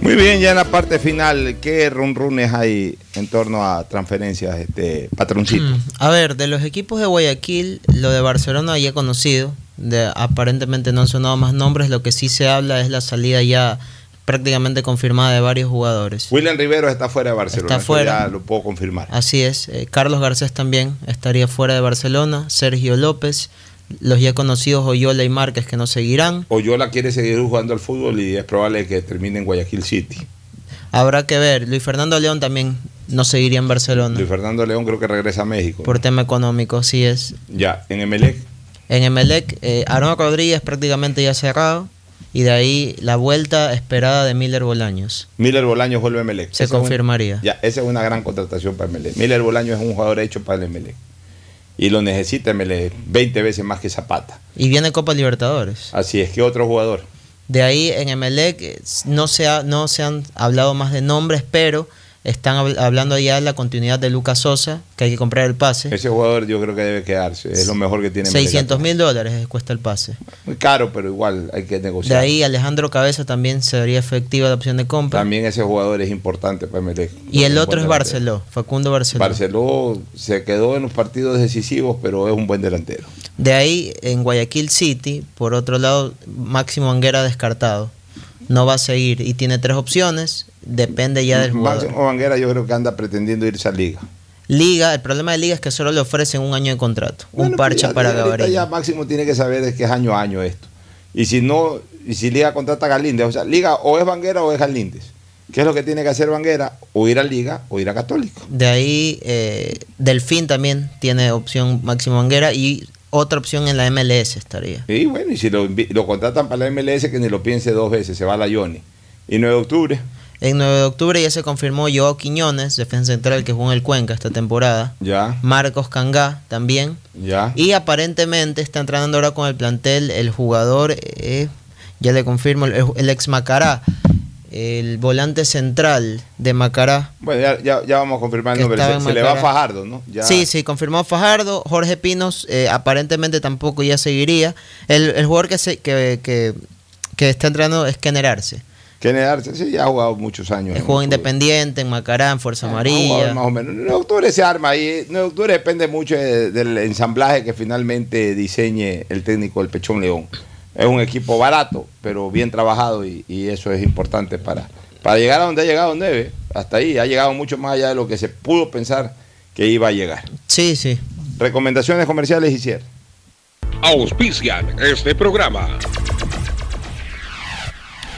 Muy bien, ya en la parte final, ¿qué runrunes hay en torno a transferencias, este patroncito? Mm, A ver, de los equipos de Guayaquil, lo de Barcelona ya conocido, de, aparentemente no han sonado más nombres, lo que sí se habla es la salida ya prácticamente confirmada de varios jugadores. William Rivero está fuera de Barcelona, Está fuera. ya lo puedo confirmar. Así es, eh, Carlos Garcés también estaría fuera de Barcelona, Sergio López, los ya conocidos Oyola y Márquez que no seguirán. Oyola quiere seguir jugando al fútbol y es probable que termine en Guayaquil City. Habrá que ver, Luis Fernando León también no seguiría en Barcelona Luis Fernando León creo que regresa a México. por tema económico, así es. Ya, en Emelec, En Emelec, eh, Aaron Rodríguez prácticamente ya cerrado. Y de ahí la vuelta esperada de Miller Bolaños. Miller Bolaños vuelve a Emelec. Se Esa confirmaría. una- ya, esa es una gran contratación para Emelec. Miller Bolaños es un jugador hecho para el Emelec. Y lo necesita Emelec 20 veces más que Zapata. Y viene Copa Libertadores. Así es que otro jugador. De ahí en Emelec eh, no se, ha- no se han hablado más de nombres, pero Están hab- hablando ya de la continuidad de Lucas Sosa, que hay que comprar el pase. Ese jugador yo creo que debe quedarse. Es lo mejor que tiene. 600 mil dólares cuesta el pase. Muy caro, pero igual hay que De negociar. ahí Alejandro Cabeza también sería efectiva la opción de compra. También ese jugador es importante para Melec. Y el otro es. Barceló, Facundo Barceló. Barceló se quedó en los partidos decisivos, pero es un buen delantero. De ahí en Guayaquil City, por otro lado, Máximo Anguera descartado. No va a seguir y tiene tres opciones, depende ya del jugador. Máximo Banguera yo creo que anda pretendiendo irse a Liga. Liga, el problema de Liga es que solo le ofrecen un año de contrato, un parche Ya- para Gabriel. ya Máximo tiene que saber de que es año a año esto. Y si no, y si Liga contrata a Galíndez, o sea, Liga o es Banguera o es Galíndez. ¿Qué es lo que tiene que hacer Banguera? O ir a Liga o ir a Católico. De ahí eh, Delfín también tiene opción Máximo Anguera y otra opción en la MLS estaría. Y bueno, y si lo contratan para la MLS, que ni lo piense dos veces, se va a la Johnny. Y 9 de octubre, En 9 de octubre ya se confirmó Joao Quiñones, defensa central que jugó en el Cuenca esta temporada. ya, Marcos Cangá también. ya. Y aparentemente está entrenando ahora con el plantel el jugador, eh, ya le confirmo, el, el ex Macará, el volante central de Macará. Bueno, ya, ya, ya vamos a confirmar el nombre. Se, se le va a. Fajardo, ¿no? Ya. Sí, sí, confirmó Fajardo. Jorge Pinos eh, aparentemente tampoco ya seguiría. El, el jugador que, se, que, que, que está entrenando es Kenner Arce. Kenneth Arce, sí, ya ha jugado muchos años. Es en juego el independiente en Macará, en Fuerza jugador Amarilla. Más o menos. 9 de octubre se arma ahí. 9 de octubre depende mucho de- del ensamblaje que finalmente diseñe el técnico del Pechón León. Es un equipo barato, pero bien trabajado y, y eso es importante para, para llegar a donde ha llegado 9. Hasta ahí ha llegado mucho más allá de lo que se pudo pensar que iba a llegar. Sí, sí. Recomendaciones comerciales y cierre. Auspician este programa.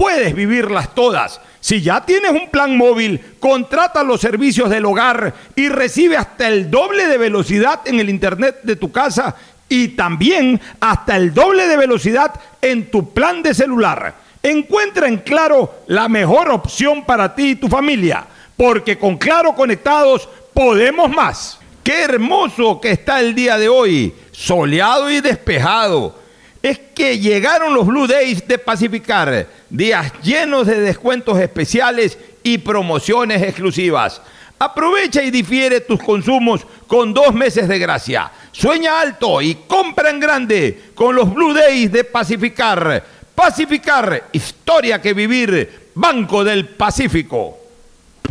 puedes vivirlas todas. Si ya tienes un plan móvil, contrata los servicios del hogar y recibe hasta el doble de velocidad en el internet de tu casa y también hasta el doble de velocidad en tu plan de celular. Encuentra en Claro la mejor opción para ti y tu familia, porque con Claro conectados podemos más. Qué hermoso que está el día de hoy, soleado y despejado. Es que llegaron los Blue Days de Pacificar, días llenos de descuentos especiales y promociones exclusivas. Aprovecha y difiere tus consumos con dos meses de gracia. Sueña alto y compra en grande con los Blue Days de Pacificar. Pacificar, historia que vivir, Banco del Pacífico.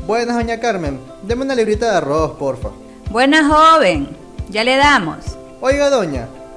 Buenas, doña Carmen. Deme una librita de arroz, porfa. Buena joven, ya le damos. Oiga, doña,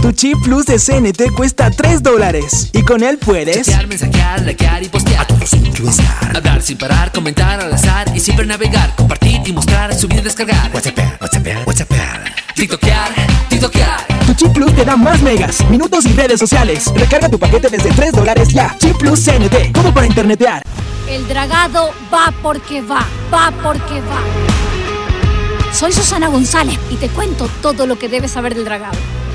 Tu chip plus de CNT cuesta 3 dólares y con él puedes Chatear, mensajear, likear y postear. A todos Hablar sin parar, comentar al azar y siempre navegar, compartir y mostrar, subir y descargar. WhatsApp, WhatsApp, WhatsApp. TikTokear, TikTokear. Tu chip plus te da más megas, minutos y redes sociales. Recarga tu paquete desde 3 dólares ya. Chip plus CNT, como para internetear. El dragado va porque va, va porque va. Soy Susana González y te cuento todo lo que debes saber del dragado.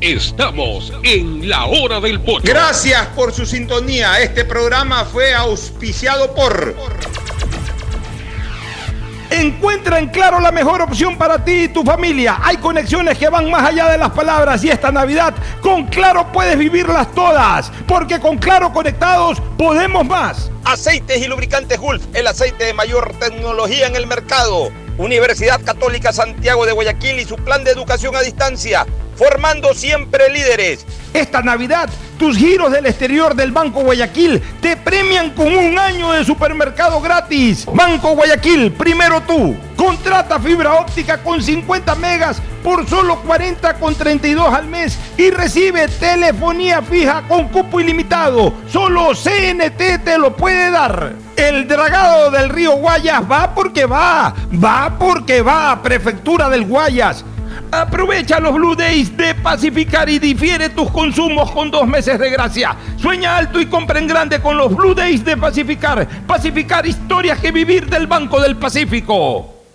Estamos en la hora del pocho. Gracias por su sintonía. Este programa fue auspiciado por... Encuentra en Claro la mejor opción para ti y tu familia. Hay conexiones que van más allá de las palabras y esta Navidad con Claro puedes vivirlas todas. Porque con Claro conectados podemos más. Aceites y lubricantes Gulf, el aceite de mayor tecnología en el mercado. Universidad Católica Santiago de Guayaquil y su plan de educación a distancia, formando siempre líderes. Esta Navidad, tus giros del exterior del Banco Guayaquil te premian con un año de supermercado gratis. Banco Guayaquil, primero tú. Contrata fibra óptica con 50 megas por solo 40 con 32 al mes y recibe telefonía fija con cupo ilimitado. Solo CNT te lo puede dar. El dragado del río Guayas va porque va, va porque va, Prefectura del Guayas. Aprovecha los Blue Days de Pacificar y difiere tus consumos con dos meses de gracia. Sueña alto y compra en grande con los Blue Days de Pacificar. Pacificar historias que vivir del Banco del Pacífico.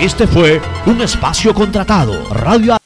Este fue un espacio contratado. Radio